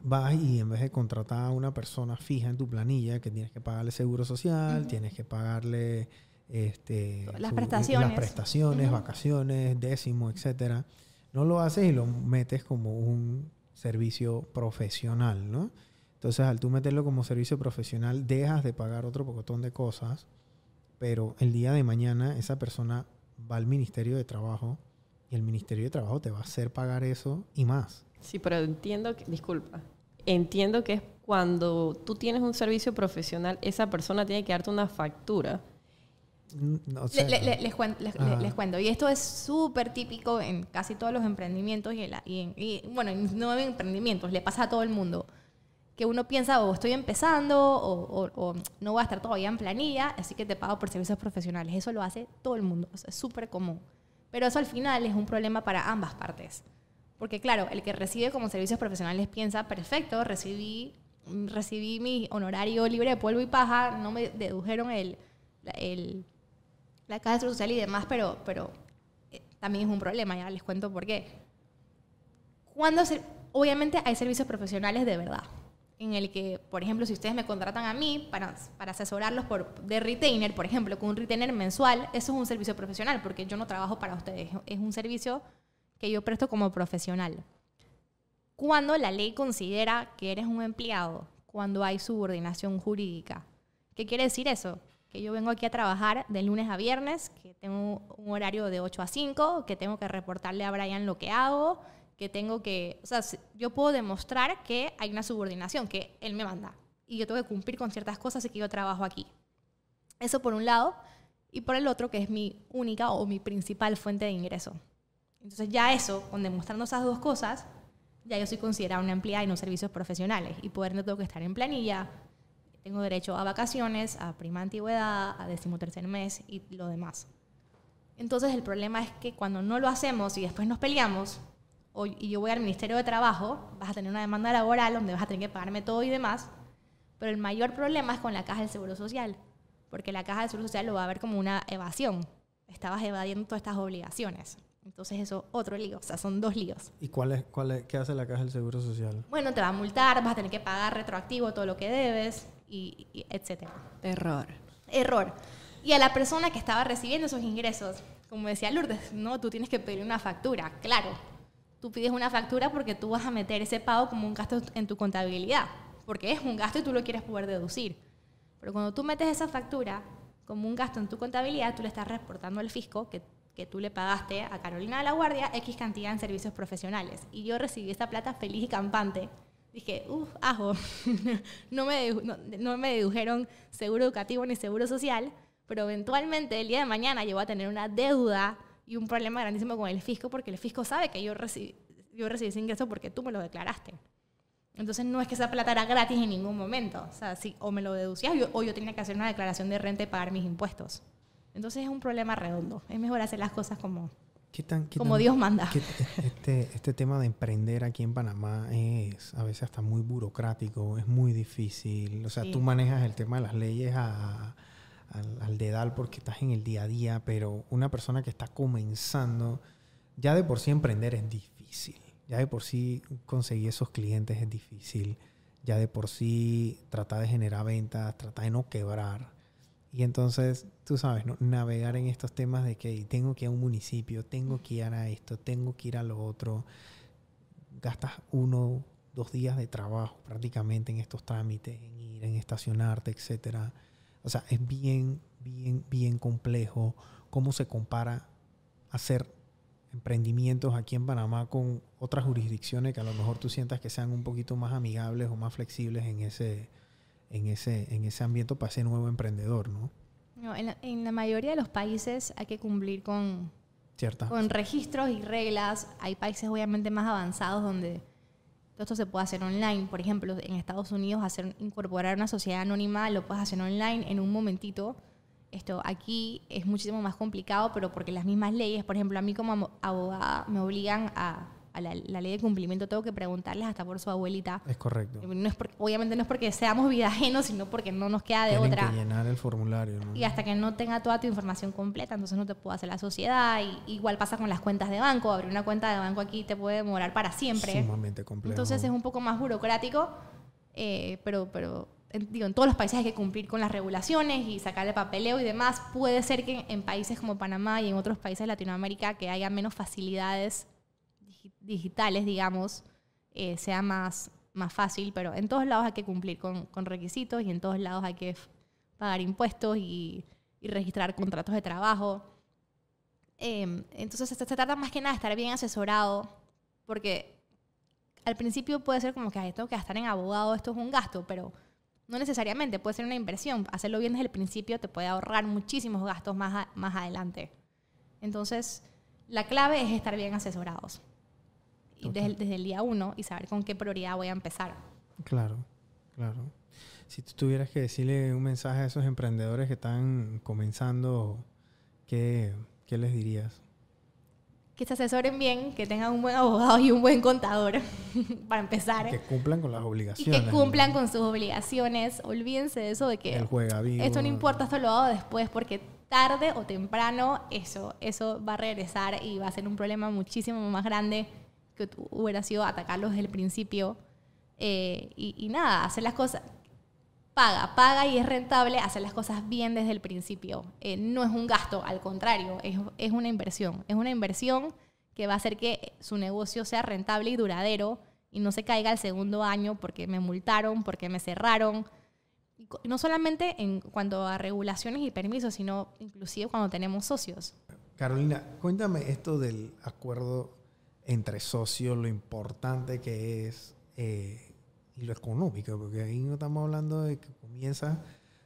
Vas y en vez de contratar a una persona fija en tu planilla, que tienes que pagarle seguro social, tienes que pagarle este, las prestaciones, las prestaciones vacaciones, décimo, etcétera, no lo haces y lo metes como un servicio profesional, ¿no? Entonces, al tú meterlo como servicio profesional, dejas de pagar otro pocotón de cosas, pero el día de mañana esa persona va al Ministerio de Trabajo y el Ministerio de Trabajo te va a hacer pagar eso y más. Sí, pero entiendo que, disculpa, entiendo que es cuando tú tienes un servicio profesional, esa persona tiene que darte una factura. Mm, les, cuento, y esto es súper típico en casi todos los emprendimientos y, en, bueno, no en emprendimientos, le pasa a todo el mundo, que uno piensa o estoy empezando o, no voy a estar todavía en planilla, así que te pago por servicios profesionales. Eso lo hace todo el mundo, es súper común. Pero eso al final es un problema para ambas partes. Porque claro, el que recibe como servicios profesionales piensa, perfecto, recibí, recibí mi honorario libre de polvo y paja, no me dedujeron el, el, la caja social y demás, pero, pero eh, también es un problema, ya les cuento por qué. Cuando obviamente hay servicios profesionales de verdad, en el que, por ejemplo, si ustedes me contratan a mí para, para asesorarlos por, de retainer, por ejemplo, con un retainer mensual, eso es un servicio profesional, porque yo no trabajo para ustedes, es un servicio que yo presto como profesional. Cuando la ley considera que eres un empleado, cuando hay subordinación jurídica. ¿Qué quiere decir eso? Que yo vengo aquí a trabajar de lunes a viernes, que tengo un horario de 8 a 5, que tengo que reportarle a Brian lo que hago, que tengo que, o sea, yo puedo demostrar que hay una subordinación, que él me manda, y yo tengo que cumplir con ciertas cosas y que yo trabajo aquí. Eso por un lado, y por el otro, que es mi única o mi principal fuente de ingreso. Entonces ya eso, con demostrando esas dos cosas, ya yo soy considerada una empleada y no servicios profesionales. Y poder no tengo que estar en planilla, tengo derecho a vacaciones, a prima antigüedad, a decimotercer mes y lo demás. Entonces el problema es que cuando no lo hacemos y después nos peleamos, o, y yo voy al Ministerio de Trabajo, vas a tener una demanda laboral donde vas a tener que pagarme todo y demás, pero el mayor problema es con la caja del Seguro Social, porque la caja del Seguro Social lo va a ver como una evasión. Estabas evadiendo todas estas obligaciones. Entonces eso, otro lío, o sea, son dos líos. ¿Y cuál es, cuál es, qué hace la Caja del Seguro Social? Bueno, te va a multar, vas a tener que pagar retroactivo todo lo que debes, y, y etcétera. Error. Error. Y a la persona que estaba recibiendo esos ingresos, como decía Lourdes, no, tú tienes que pedir una factura, claro. tú pides una factura porque tú vas a meter ese pago como un gasto en tu contabilidad, porque es un gasto y tú lo quieres poder deducir. Pero cuando tú metes esa factura como un gasto en tu contabilidad, tú le estás reportando al fisco que, que tú le pagaste a Carolina de la Guardia X cantidad en servicios profesionales. Y yo recibí esa plata feliz y campante. Dije, uff, ajo, no, me, no, me dedujeron seguro educativo ni seguro social, pero eventualmente el día de mañana yo voy a tener una deuda y un problema grandísimo con el fisco porque el fisco sabe que yo recibí, yo recibí ese ingreso porque tú me lo declaraste. Entonces no es que esa plata era gratis en ningún momento. O sea, sí, o me lo deducías o yo tenía que hacer una declaración de renta y pagar mis impuestos. Entonces es un problema redondo. Es mejor hacer las cosas como, ¿Qué tan, qué como tan- Dios manda. qué- este, este tema de emprender aquí en Panamá es a veces hasta muy burocrático, es muy difícil. O sea, Sí. tú manejas el tema de las leyes a- al, al dedal porque estás en el día a día, pero una persona que está comenzando, ya de por sí emprender es difícil. Ya de por sí conseguir esos clientes es difícil. Ya de por sí tratar de generar ventas, tratar de no quebrar. Y entonces, tú sabes, ¿no? navegar en estos temas de que tengo que ir a un municipio, tengo que ir a esto, tengo que ir a lo otro. Gastas uno, dos días de trabajo prácticamente en estos trámites, en ir, en estacionarte, etcétera. O sea, es bien, bien, bien complejo cómo se compara hacer emprendimientos aquí en Panamá con otras jurisdicciones que a lo mejor tú sientas que sean un poquito más amigables o más flexibles en ese, en ese, en ese ambiente para ese nuevo emprendedor, ¿no? No, en, la, en la mayoría de los países hay que cumplir con, ¿Cierta? con registros y reglas. Hay países obviamente más avanzados donde todo esto se puede hacer online. Por ejemplo, en Estados Unidos hacer incorporar una sociedad anónima lo puedes hacer online en un momentito. Esto aquí es muchísimo más complicado, pero porque las mismas leyes, por ejemplo, a mí como abogada me obligan a, a la, la ley de cumplimiento, tengo que preguntarles hasta por su abuelita. Es correcto. No es por- obviamente no es porque seamos vida ajenos, sino porque no nos queda de Tienen otra. que llenar el formulario, ¿no? Y hasta que no tenga toda tu información completa, entonces no te puedo hacer la sociedad. Y, igual pasa con las cuentas de banco. Abrir una cuenta de banco aquí te puede demorar para siempre. Sumamente complejo. Entonces es un poco más burocrático, eh, pero, pero en, digo, en todos los países hay que cumplir con las regulaciones y sacarle papeleo y demás. Puede ser que en países como Panamá y en otros países de Latinoamérica que haya menos facilidades digitales, digamos, eh, sea más, más fácil, pero en todos lados hay que cumplir con, requisitos y en todos lados hay que pagar impuestos y, registrar contratos de trabajo. Eh, entonces se, se trata más que nada de estar bien asesorado, porque al principio puede ser como que "Ay, tengo que gastar en abogado, esto es un gasto, pero no necesariamente, puede ser una inversión. Hacerlo bien desde el principio te puede ahorrar muchísimos gastos más, más adelante. Entonces, la clave es estar bien asesorados. Desde, el- desde el día uno y saber con qué prioridad voy a empezar. Claro, claro. Si tú tuvieras que decirle un mensaje a esos emprendedores que están comenzando, ¿qué, qué les dirías? Que se asesoren bien, que tengan un buen abogado y un buen contador para empezar. Que cumplan con las y obligaciones. que cumplan con sus obligaciones. Olvídense de eso de que El juega vivo. esto no importa, esto lo hago después, porque tarde o temprano eso, eso va a regresar y va a ser un problema muchísimo más grande que hubiera sido atacarlos desde el principio. Eh, y, y nada, hacer las cosas, paga, paga y es rentable hacer las cosas bien desde el principio. Eh, no es un gasto, al contrario, es, es una inversión. Es una inversión que va a hacer que su negocio sea rentable y duradero y no se caiga al segundo año porque me multaron, porque me cerraron. No solamente en cuanto a regulaciones y permisos, sino inclusive cuando tenemos socios. Carolina, cuéntame esto del acuerdo entre socios, lo importante que es eh, y lo económico, porque ahí no estamos hablando de que comienza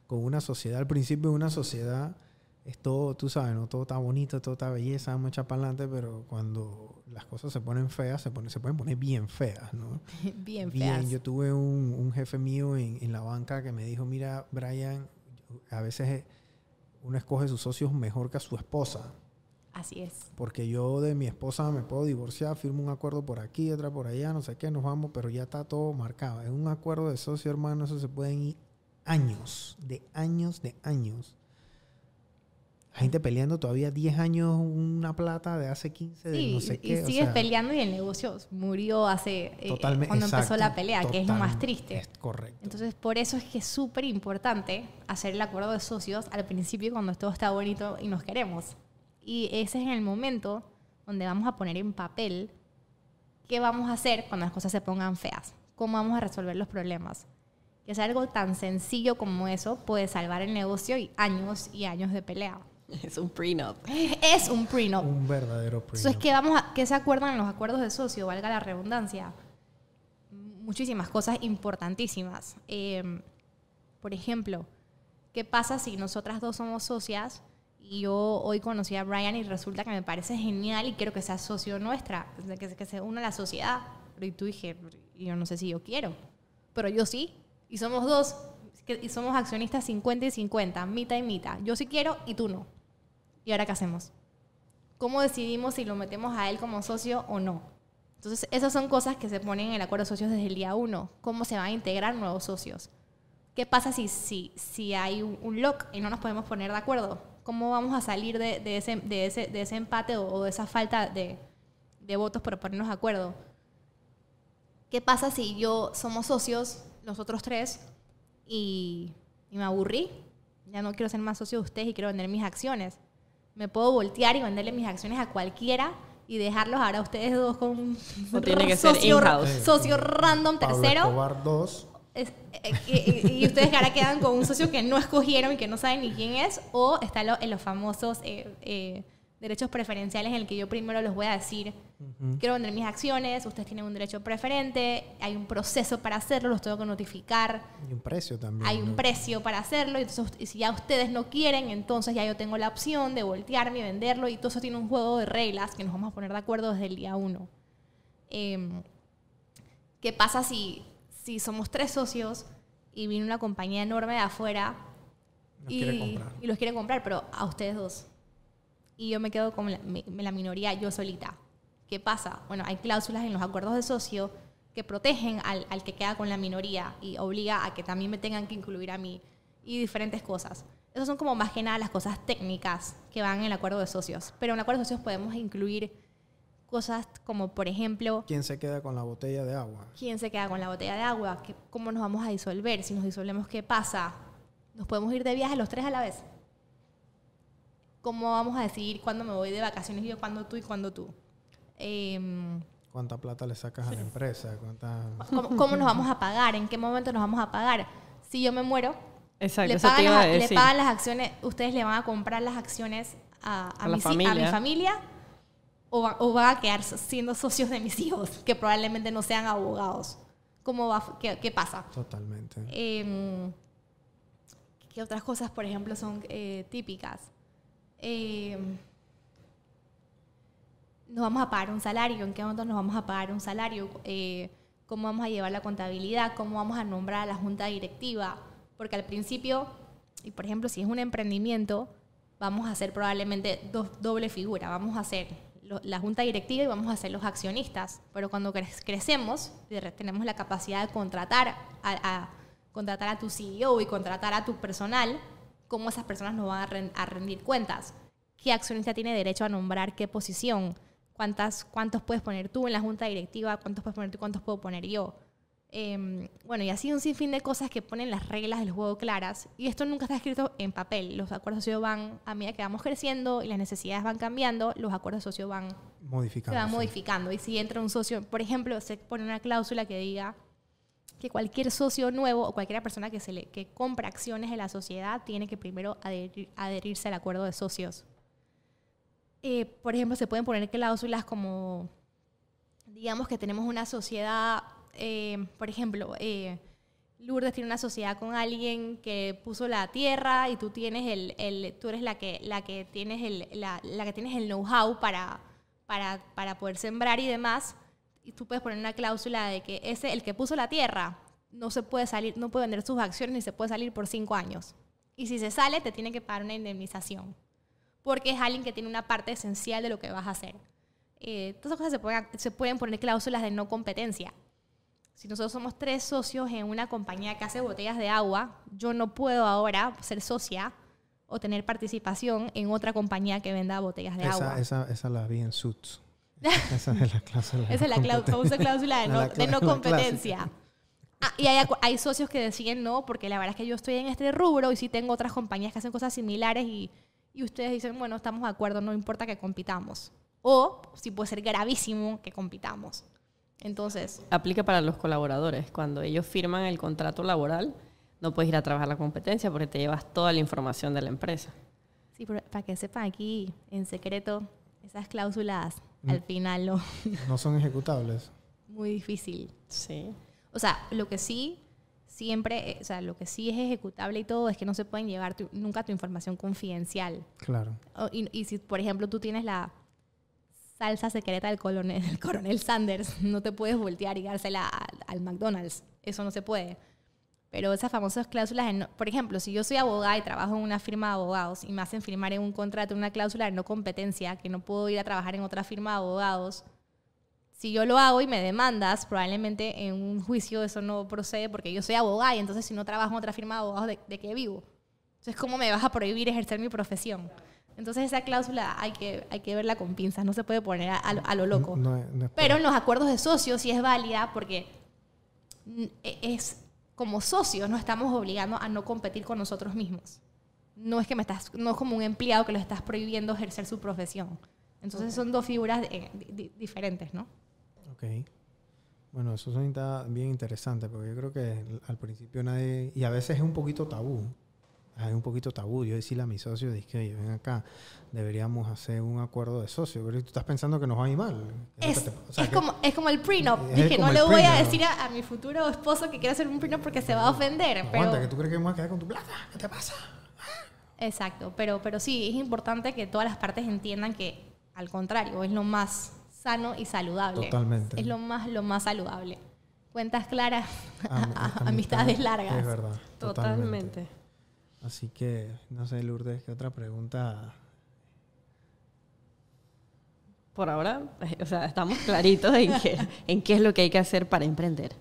con una sociedad. Al principio de una sociedad es todo, tú sabes, ¿no? todo está bonito, todo está belleza, vamos a echar para adelante, pero cuando las cosas se ponen feas, se, pone, se pueden poner bien feas, ¿no? Bien, Bien, feas. yo tuve un, un jefe mío en, en la banca que me dijo, mira, Brian, a veces uno escoge sus socios mejor que a su esposa. Así es. Porque yo de mi esposa me puedo divorciar, firmo un acuerdo por aquí, otra por allá, no sé qué, nos vamos, pero ya está todo marcado. Es un acuerdo de socio, hermano, eso se pueden ir años, de años, de años. Gente peleando todavía 10 años una plata de hace 15, de Sí, no sé y qué. o sigues sea, peleando y el negocio murió hace eh, totalmente, cuando empezó la pelea, que es lo más triste. Es correcto. Entonces, por eso es que es súper importante hacer el acuerdo de socios al principio cuando todo está bonito y nos queremos. Y ese es el momento donde vamos a poner en papel ¿qué vamos a hacer cuando las cosas se pongan feas? ¿Cómo vamos a resolver los problemas? Que es algo tan sencillo como eso puede salvar el negocio y años y años de pelea. Es un prenup. Es un prenup. Un verdadero Entonces, prenup. ¿qué, vamos a, ¿qué se acuerdan en los acuerdos de socio? Valga la redundancia. Muchísimas cosas importantísimas. Eh, por ejemplo, ¿qué pasa si nosotras dos somos socias y yo hoy conocí a Brian y resulta que me parece genial y quiero que sea socio nuestra, que, que se una a la sociedad? Y tú dije, yo no sé si yo quiero, pero yo sí. Y somos dos, y somos accionistas 50 y 50, mitad y mitad. Yo sí quiero y tú no. ¿Y ahora qué hacemos? ¿Cómo decidimos si lo metemos a él como socio o no? Entonces, esas son cosas que se ponen en el acuerdo de socios desde el día uno. ¿Cómo se van a integrar nuevos socios? ¿Qué pasa si, si, si hay un, un lock y no nos podemos poner de acuerdo? ¿Cómo vamos a salir de, de ese, de, ese, de ese empate o, o de esa falta de, de votos para ponernos de acuerdo? ¿Qué pasa si yo somos socios, nosotros tres, y, y me aburrí? Ya no quiero ser más socio de ustedes y quiero vender mis acciones. Me puedo voltear y venderle mis acciones a cualquiera y dejarlos ahora a ustedes dos con un tiene que ser socio, in-house. socio random Pablo tercero. Escobar 2. Es- eh, y, y- ustedes ahora quedan con un socio que no escogieron y que no saben ni quién es, o está lo- en los famosos eh, eh, derechos preferenciales en el que yo primero les voy a decir, quiero vender mis acciones, ustedes tienen un derecho preferente, hay un proceso para hacerlo, los tengo que notificar, Y un precio también. hay un precio para hacerlo, y entonces y si ya ustedes no quieren, entonces ya yo tengo la opción de voltearme y venderlo, y todo eso tiene un juego de reglas que nos vamos a poner de acuerdo desde el día uno. Em, ¿Qué pasa si, si somos tres socios y viene una compañía enorme de afuera Nos y, los quiere comprar, pero a ustedes dos? Y yo me quedo con la minoría yo solita. ¿Qué pasa? Bueno, hay cláusulas en los acuerdos de socio que protegen al, al que queda con la minoría y obliga a que también me tengan que incluir a mí y diferentes cosas. Esas son como más que nada las cosas técnicas que van en el acuerdo de socios. Pero en el acuerdo de socios podemos incluir cosas como, por ejemplo, ¿Quién se queda con la botella de agua? quién se queda con la botella de agua, ¿Qué- cómo nos vamos a disolver, si nos disolvemos, ¿qué pasa? ¿Nos podemos ir de viaje los tres a la vez? ¿Cómo vamos a decidir cuándo me voy de vacaciones yo, cuándo tú y cuándo tú? Em, ¿Cuánta plata le sacas a la empresa? ¿Cuánta... ¿cómo, cómo nos vamos a pagar? ¿En qué momento nos vamos a pagar? Si yo me muero, Exacto, le pagan, las, le pagan las acciones, ustedes le van a comprar las acciones a, a A hi- a mi familia. O, va- o van a quedar siendo socios de mis hijos, que probablemente no sean abogados. ¿Cómo va, qué, qué pasa? Totalmente. Em, ¿Qué otras cosas, por ejemplo, son eh, típicas? Em, nos vamos a pagar un salario, ¿en qué momento nos vamos a pagar un salario? Eh, ¿Cómo vamos a llevar la contabilidad? ¿Cómo vamos a nombrar a la junta directiva? Porque al principio, y por ejemplo, si es un emprendimiento, vamos a hacer probablemente dos, doble figura. Vamos a hacer lo- la junta directiva y vamos a ser los accionistas. Pero cuando cre- crecemos, tenemos la capacidad de contratar a, contratar a tu CEO y contratar a tu personal, cómo esas personas nos van a, a rendir cuentas. ¿Qué accionista tiene derecho a nombrar qué posición? ¿Cuántas, ¿Cuántos puedes poner tú en la junta directiva? ¿Cuántos puedes poner tú? ¿Cuántos puedo poner yo? Eh, bueno, y así un sinfín de cosas que ponen las reglas del juego claras. Y esto nunca está escrito en papel. Los acuerdos de socio van, a medida que vamos creciendo y las necesidades van cambiando, los acuerdos de socio van, se Modificando. van modificando. Y si entra un socio, por ejemplo, se pone una cláusula que diga que cualquier socio nuevo o cualquier persona que, se le, que compra acciones de la sociedad tiene que primero adherir- adherirse al acuerdo de socios. Eh, por ejemplo, se pueden poner cláusulas como, digamos que tenemos una sociedad, eh, por ejemplo, eh, Lourdes tiene una sociedad con alguien que puso la tierra y tú tienes el, el- tú eres la que, la que tienes el, la, la que tienes el know-how para, para, para poder sembrar y demás. Y tú puedes poner una cláusula de que ese, el que puso la tierra, no se puede salir, no puede vender sus acciones ni se puede salir por cinco años. Y si se sale, te tiene que pagar una indemnización. Porque es alguien que tiene una parte esencial de lo que vas a hacer. Eh, todas esas cosas se pueden, se pueden poner cláusulas de no competencia. Si nosotros somos tres socios en una compañía que hace botellas de agua, yo no puedo ahora ser socia o tener participación en otra compañía que venda botellas de agua. Esa, esa, la vi en Suits. esa es la cláusula. de Esa es la cláusula de no, La de no cla- la competencia. Ah, y hay, hay socios que deciden no, porque la verdad es que yo estoy en este rubro y sí tengo otras compañías que hacen cosas similares y, y ustedes dicen, bueno, estamos de acuerdo, no importa que compitamos. O, si puede ser gravísimo, que compitamos. Entonces, Aplica para los colaboradores. Cuando ellos firman el contrato laboral, no puedes ir a trabajar la competencia porque te llevas toda la información de la empresa. sí, pero para que sepan aquí, en secreto, esas cláusulas Mm. al final no, No son ejecutables. muy difícil. Sí. O sea, lo que sí, siempre, eh, o sea, lo que sí es ejecutable y todo es que no se pueden llevar tu- nunca tu información confidencial. Claro. O- y, y si, por ejemplo, tú tienes la salsa secreta del coronel, del coronel Sanders, no te puedes voltear y dársela al, al McDonald's. Eso no se puede. Pero esas famosas cláusulas, no- por ejemplo, si yo soy abogada y trabajo en una firma de abogados y me hacen firmar en un contrato una cláusula de no competencia, que no puedo ir a trabajar en otra firma de abogados, si yo lo hago y me demandas, probablemente en un juicio eso no procede porque yo soy abogada y entonces si no trabajo en otra firma de abogados, ¿de, de qué vivo? Entonces, ¿cómo me vas a prohibir ejercer mi profesión? Entonces, esa cláusula hay que, hay que verla con pinzas, no se puede poner a, a lo- a lo loco. No, no es Pero en los acuerdos de socios sí es válida porque e- es como socios no estamos obligando a no competir con nosotros mismos. No es que me estás, no es como un empleado que lo estás prohibiendo ejercer su profesión. Entonces son dos figuras eh, di- di- diferentes, ¿no? Ok. Bueno, eso suena bien interesante porque yo creo que al principio nadie... Y a veces es un poquito tabú. Es un poquito tabú. Yo decirle a mi socio, dije, oye, ven acá, deberíamos hacer un acuerdo de socio. Pero tú estás pensando que nos va a ir mal. ¿Qué Es, que te- o sea, es que- como, es como el prenup. Es Dije, no le voy a decir a, a mi futuro esposo que quiero hacer un prenup porque se va a ofender. Aguanta, pero, que tú crees que me voy a quedar con tu plata. ¿Qué te pasa? Exacto, pero, pero sí, es importante que todas las partes entiendan que, al contrario, es lo más sano y saludable. Totalmente. Es lo más, lo más saludable. Cuentas claras, Am- a- amistades largas. Es verdad. Totalmente. Así que, no sé, Lourdes, ¿qué otra pregunta? Por ahora, o sea, estamos claritos en qué, en qué es lo que hay que hacer para emprender.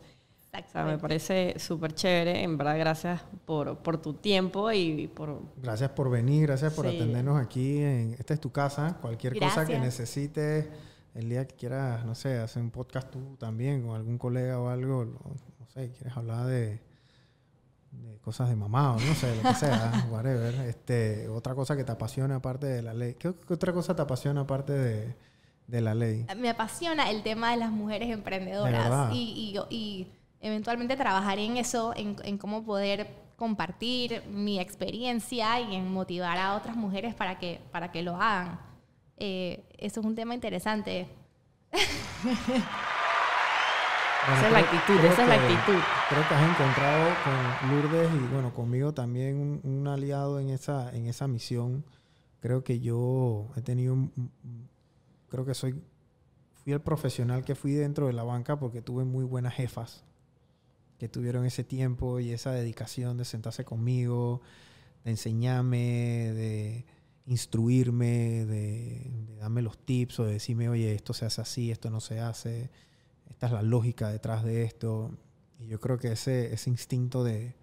O sea, me parece súper chévere. En verdad, gracias por, por tu tiempo y por... Gracias por venir, gracias por Sí. atendernos aquí. En, esta es tu casa. Cualquier cosa que necesites, el día que quieras, no sé, hacer un podcast tú también con algún colega o algo, no sé, quieres hablar de, de cosas de mamá o no sé, lo que sea, whatever. Este, otra cosa que te apasiona aparte de la ley. ¿Qué, qué otra cosa te apasiona aparte de, de la ley? Me apasiona el tema de las mujeres De emprendedoras y, y- y eventualmente trabajaré en eso, en, en cómo poder compartir mi experiencia y en motivar a otras mujeres para que, para que lo hagan. Eh, eso es un tema interesante. Bueno, Esa es la actitud, creo esa es la que- actitud. Creo que has encontrado con Lourdes y bueno, conmigo también un, un aliado en esa, en esa misión. Creo que yo he tenido, un- creo que soy, fui el profesional que fui dentro de la banca porque tuve muy buenas jefas que tuvieron ese tiempo y esa dedicación de sentarse conmigo, de enseñarme, de instruirme, de, de darme los tips o de decirme, oye, esto se hace así, esto no se hace, esta es la lógica detrás de esto. Y yo creo que ese, ese instinto de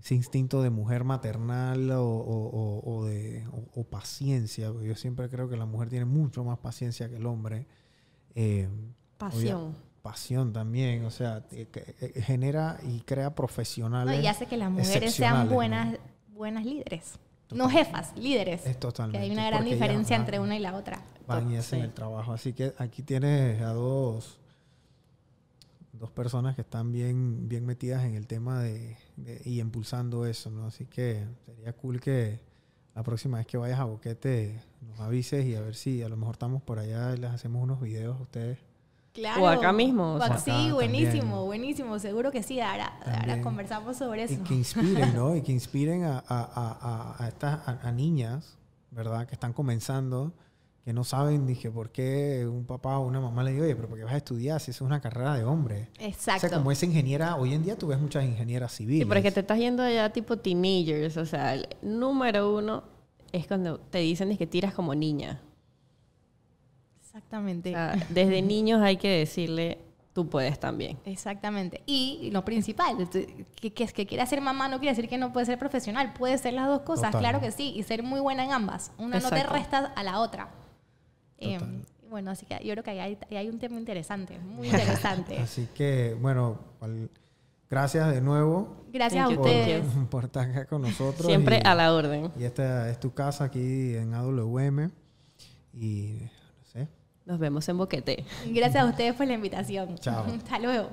ese instinto de mujer maternal o, o- o- o de, paciencia, yo siempre creo que la mujer tiene mucho más paciencia que el hombre. eh, Pasión. pasión también, o sea, eh, eh, genera y crea ¿no? profesionales. Y hace que las mujeres sean excepcionales, ¿no? buenas, buenas líderes. No jefas, líderes. Es totalmente. Que hay una gran diferencia van- entre una y la otra. van y hacen Sí. el trabajo. Así que aquí tienes a dos, dos personas que están bien, bien metidas en el tema de, de- y impulsando eso, ¿no? Así que sería cool que la próxima vez que vayas a Boquete nos avises y a ver si a lo mejor estamos por allá y les hacemos unos videos a ustedes. Claro. O acá mismo, o O sea. acá- sí, buenísimo, también. buenísimo. Seguro que sí. Ahora, ahora conversamos sobre eso. Y que inspiren, ¿no? Y que inspiren a, a- a- a- estas a, a niñas, ¿verdad? Que están comenzando, que no saben, dije, por qué un papá o una mamá le dice, oye, pero ¿por qué vas a estudiar si eso es una carrera de hombre? Exacto. O sea, como esa ingeniera, hoy en día tú ves muchas ingenieras civiles. Sí, pero es que te estás yendo ya tipo teenagers. O sea, el número uno es cuando te dicen es que tiras como niña. Exactamente. O sea, desde niños hay que decirle, tú puedes también. Exactamente. Y lo principal, que, que, que quiera ser mamá no quiere decir que no puede ser profesional. Puede ser las dos cosas, Total. claro que sí. Y ser muy buena en ambas. Una no te resta a la otra. Eh, bueno, así que yo creo que ahí hay, ahí hay un tema interesante, muy interesante. Así que, bueno, al- gracias de nuevo Gracias a Thank you, por, ustedes. por estar acá con nosotros. Siempre y- a la orden. Y esta es tu casa aquí en AWM. Y, no sé, Nos vemos en Boquete. Gracias a ustedes por la invitación. Chao. Hasta luego.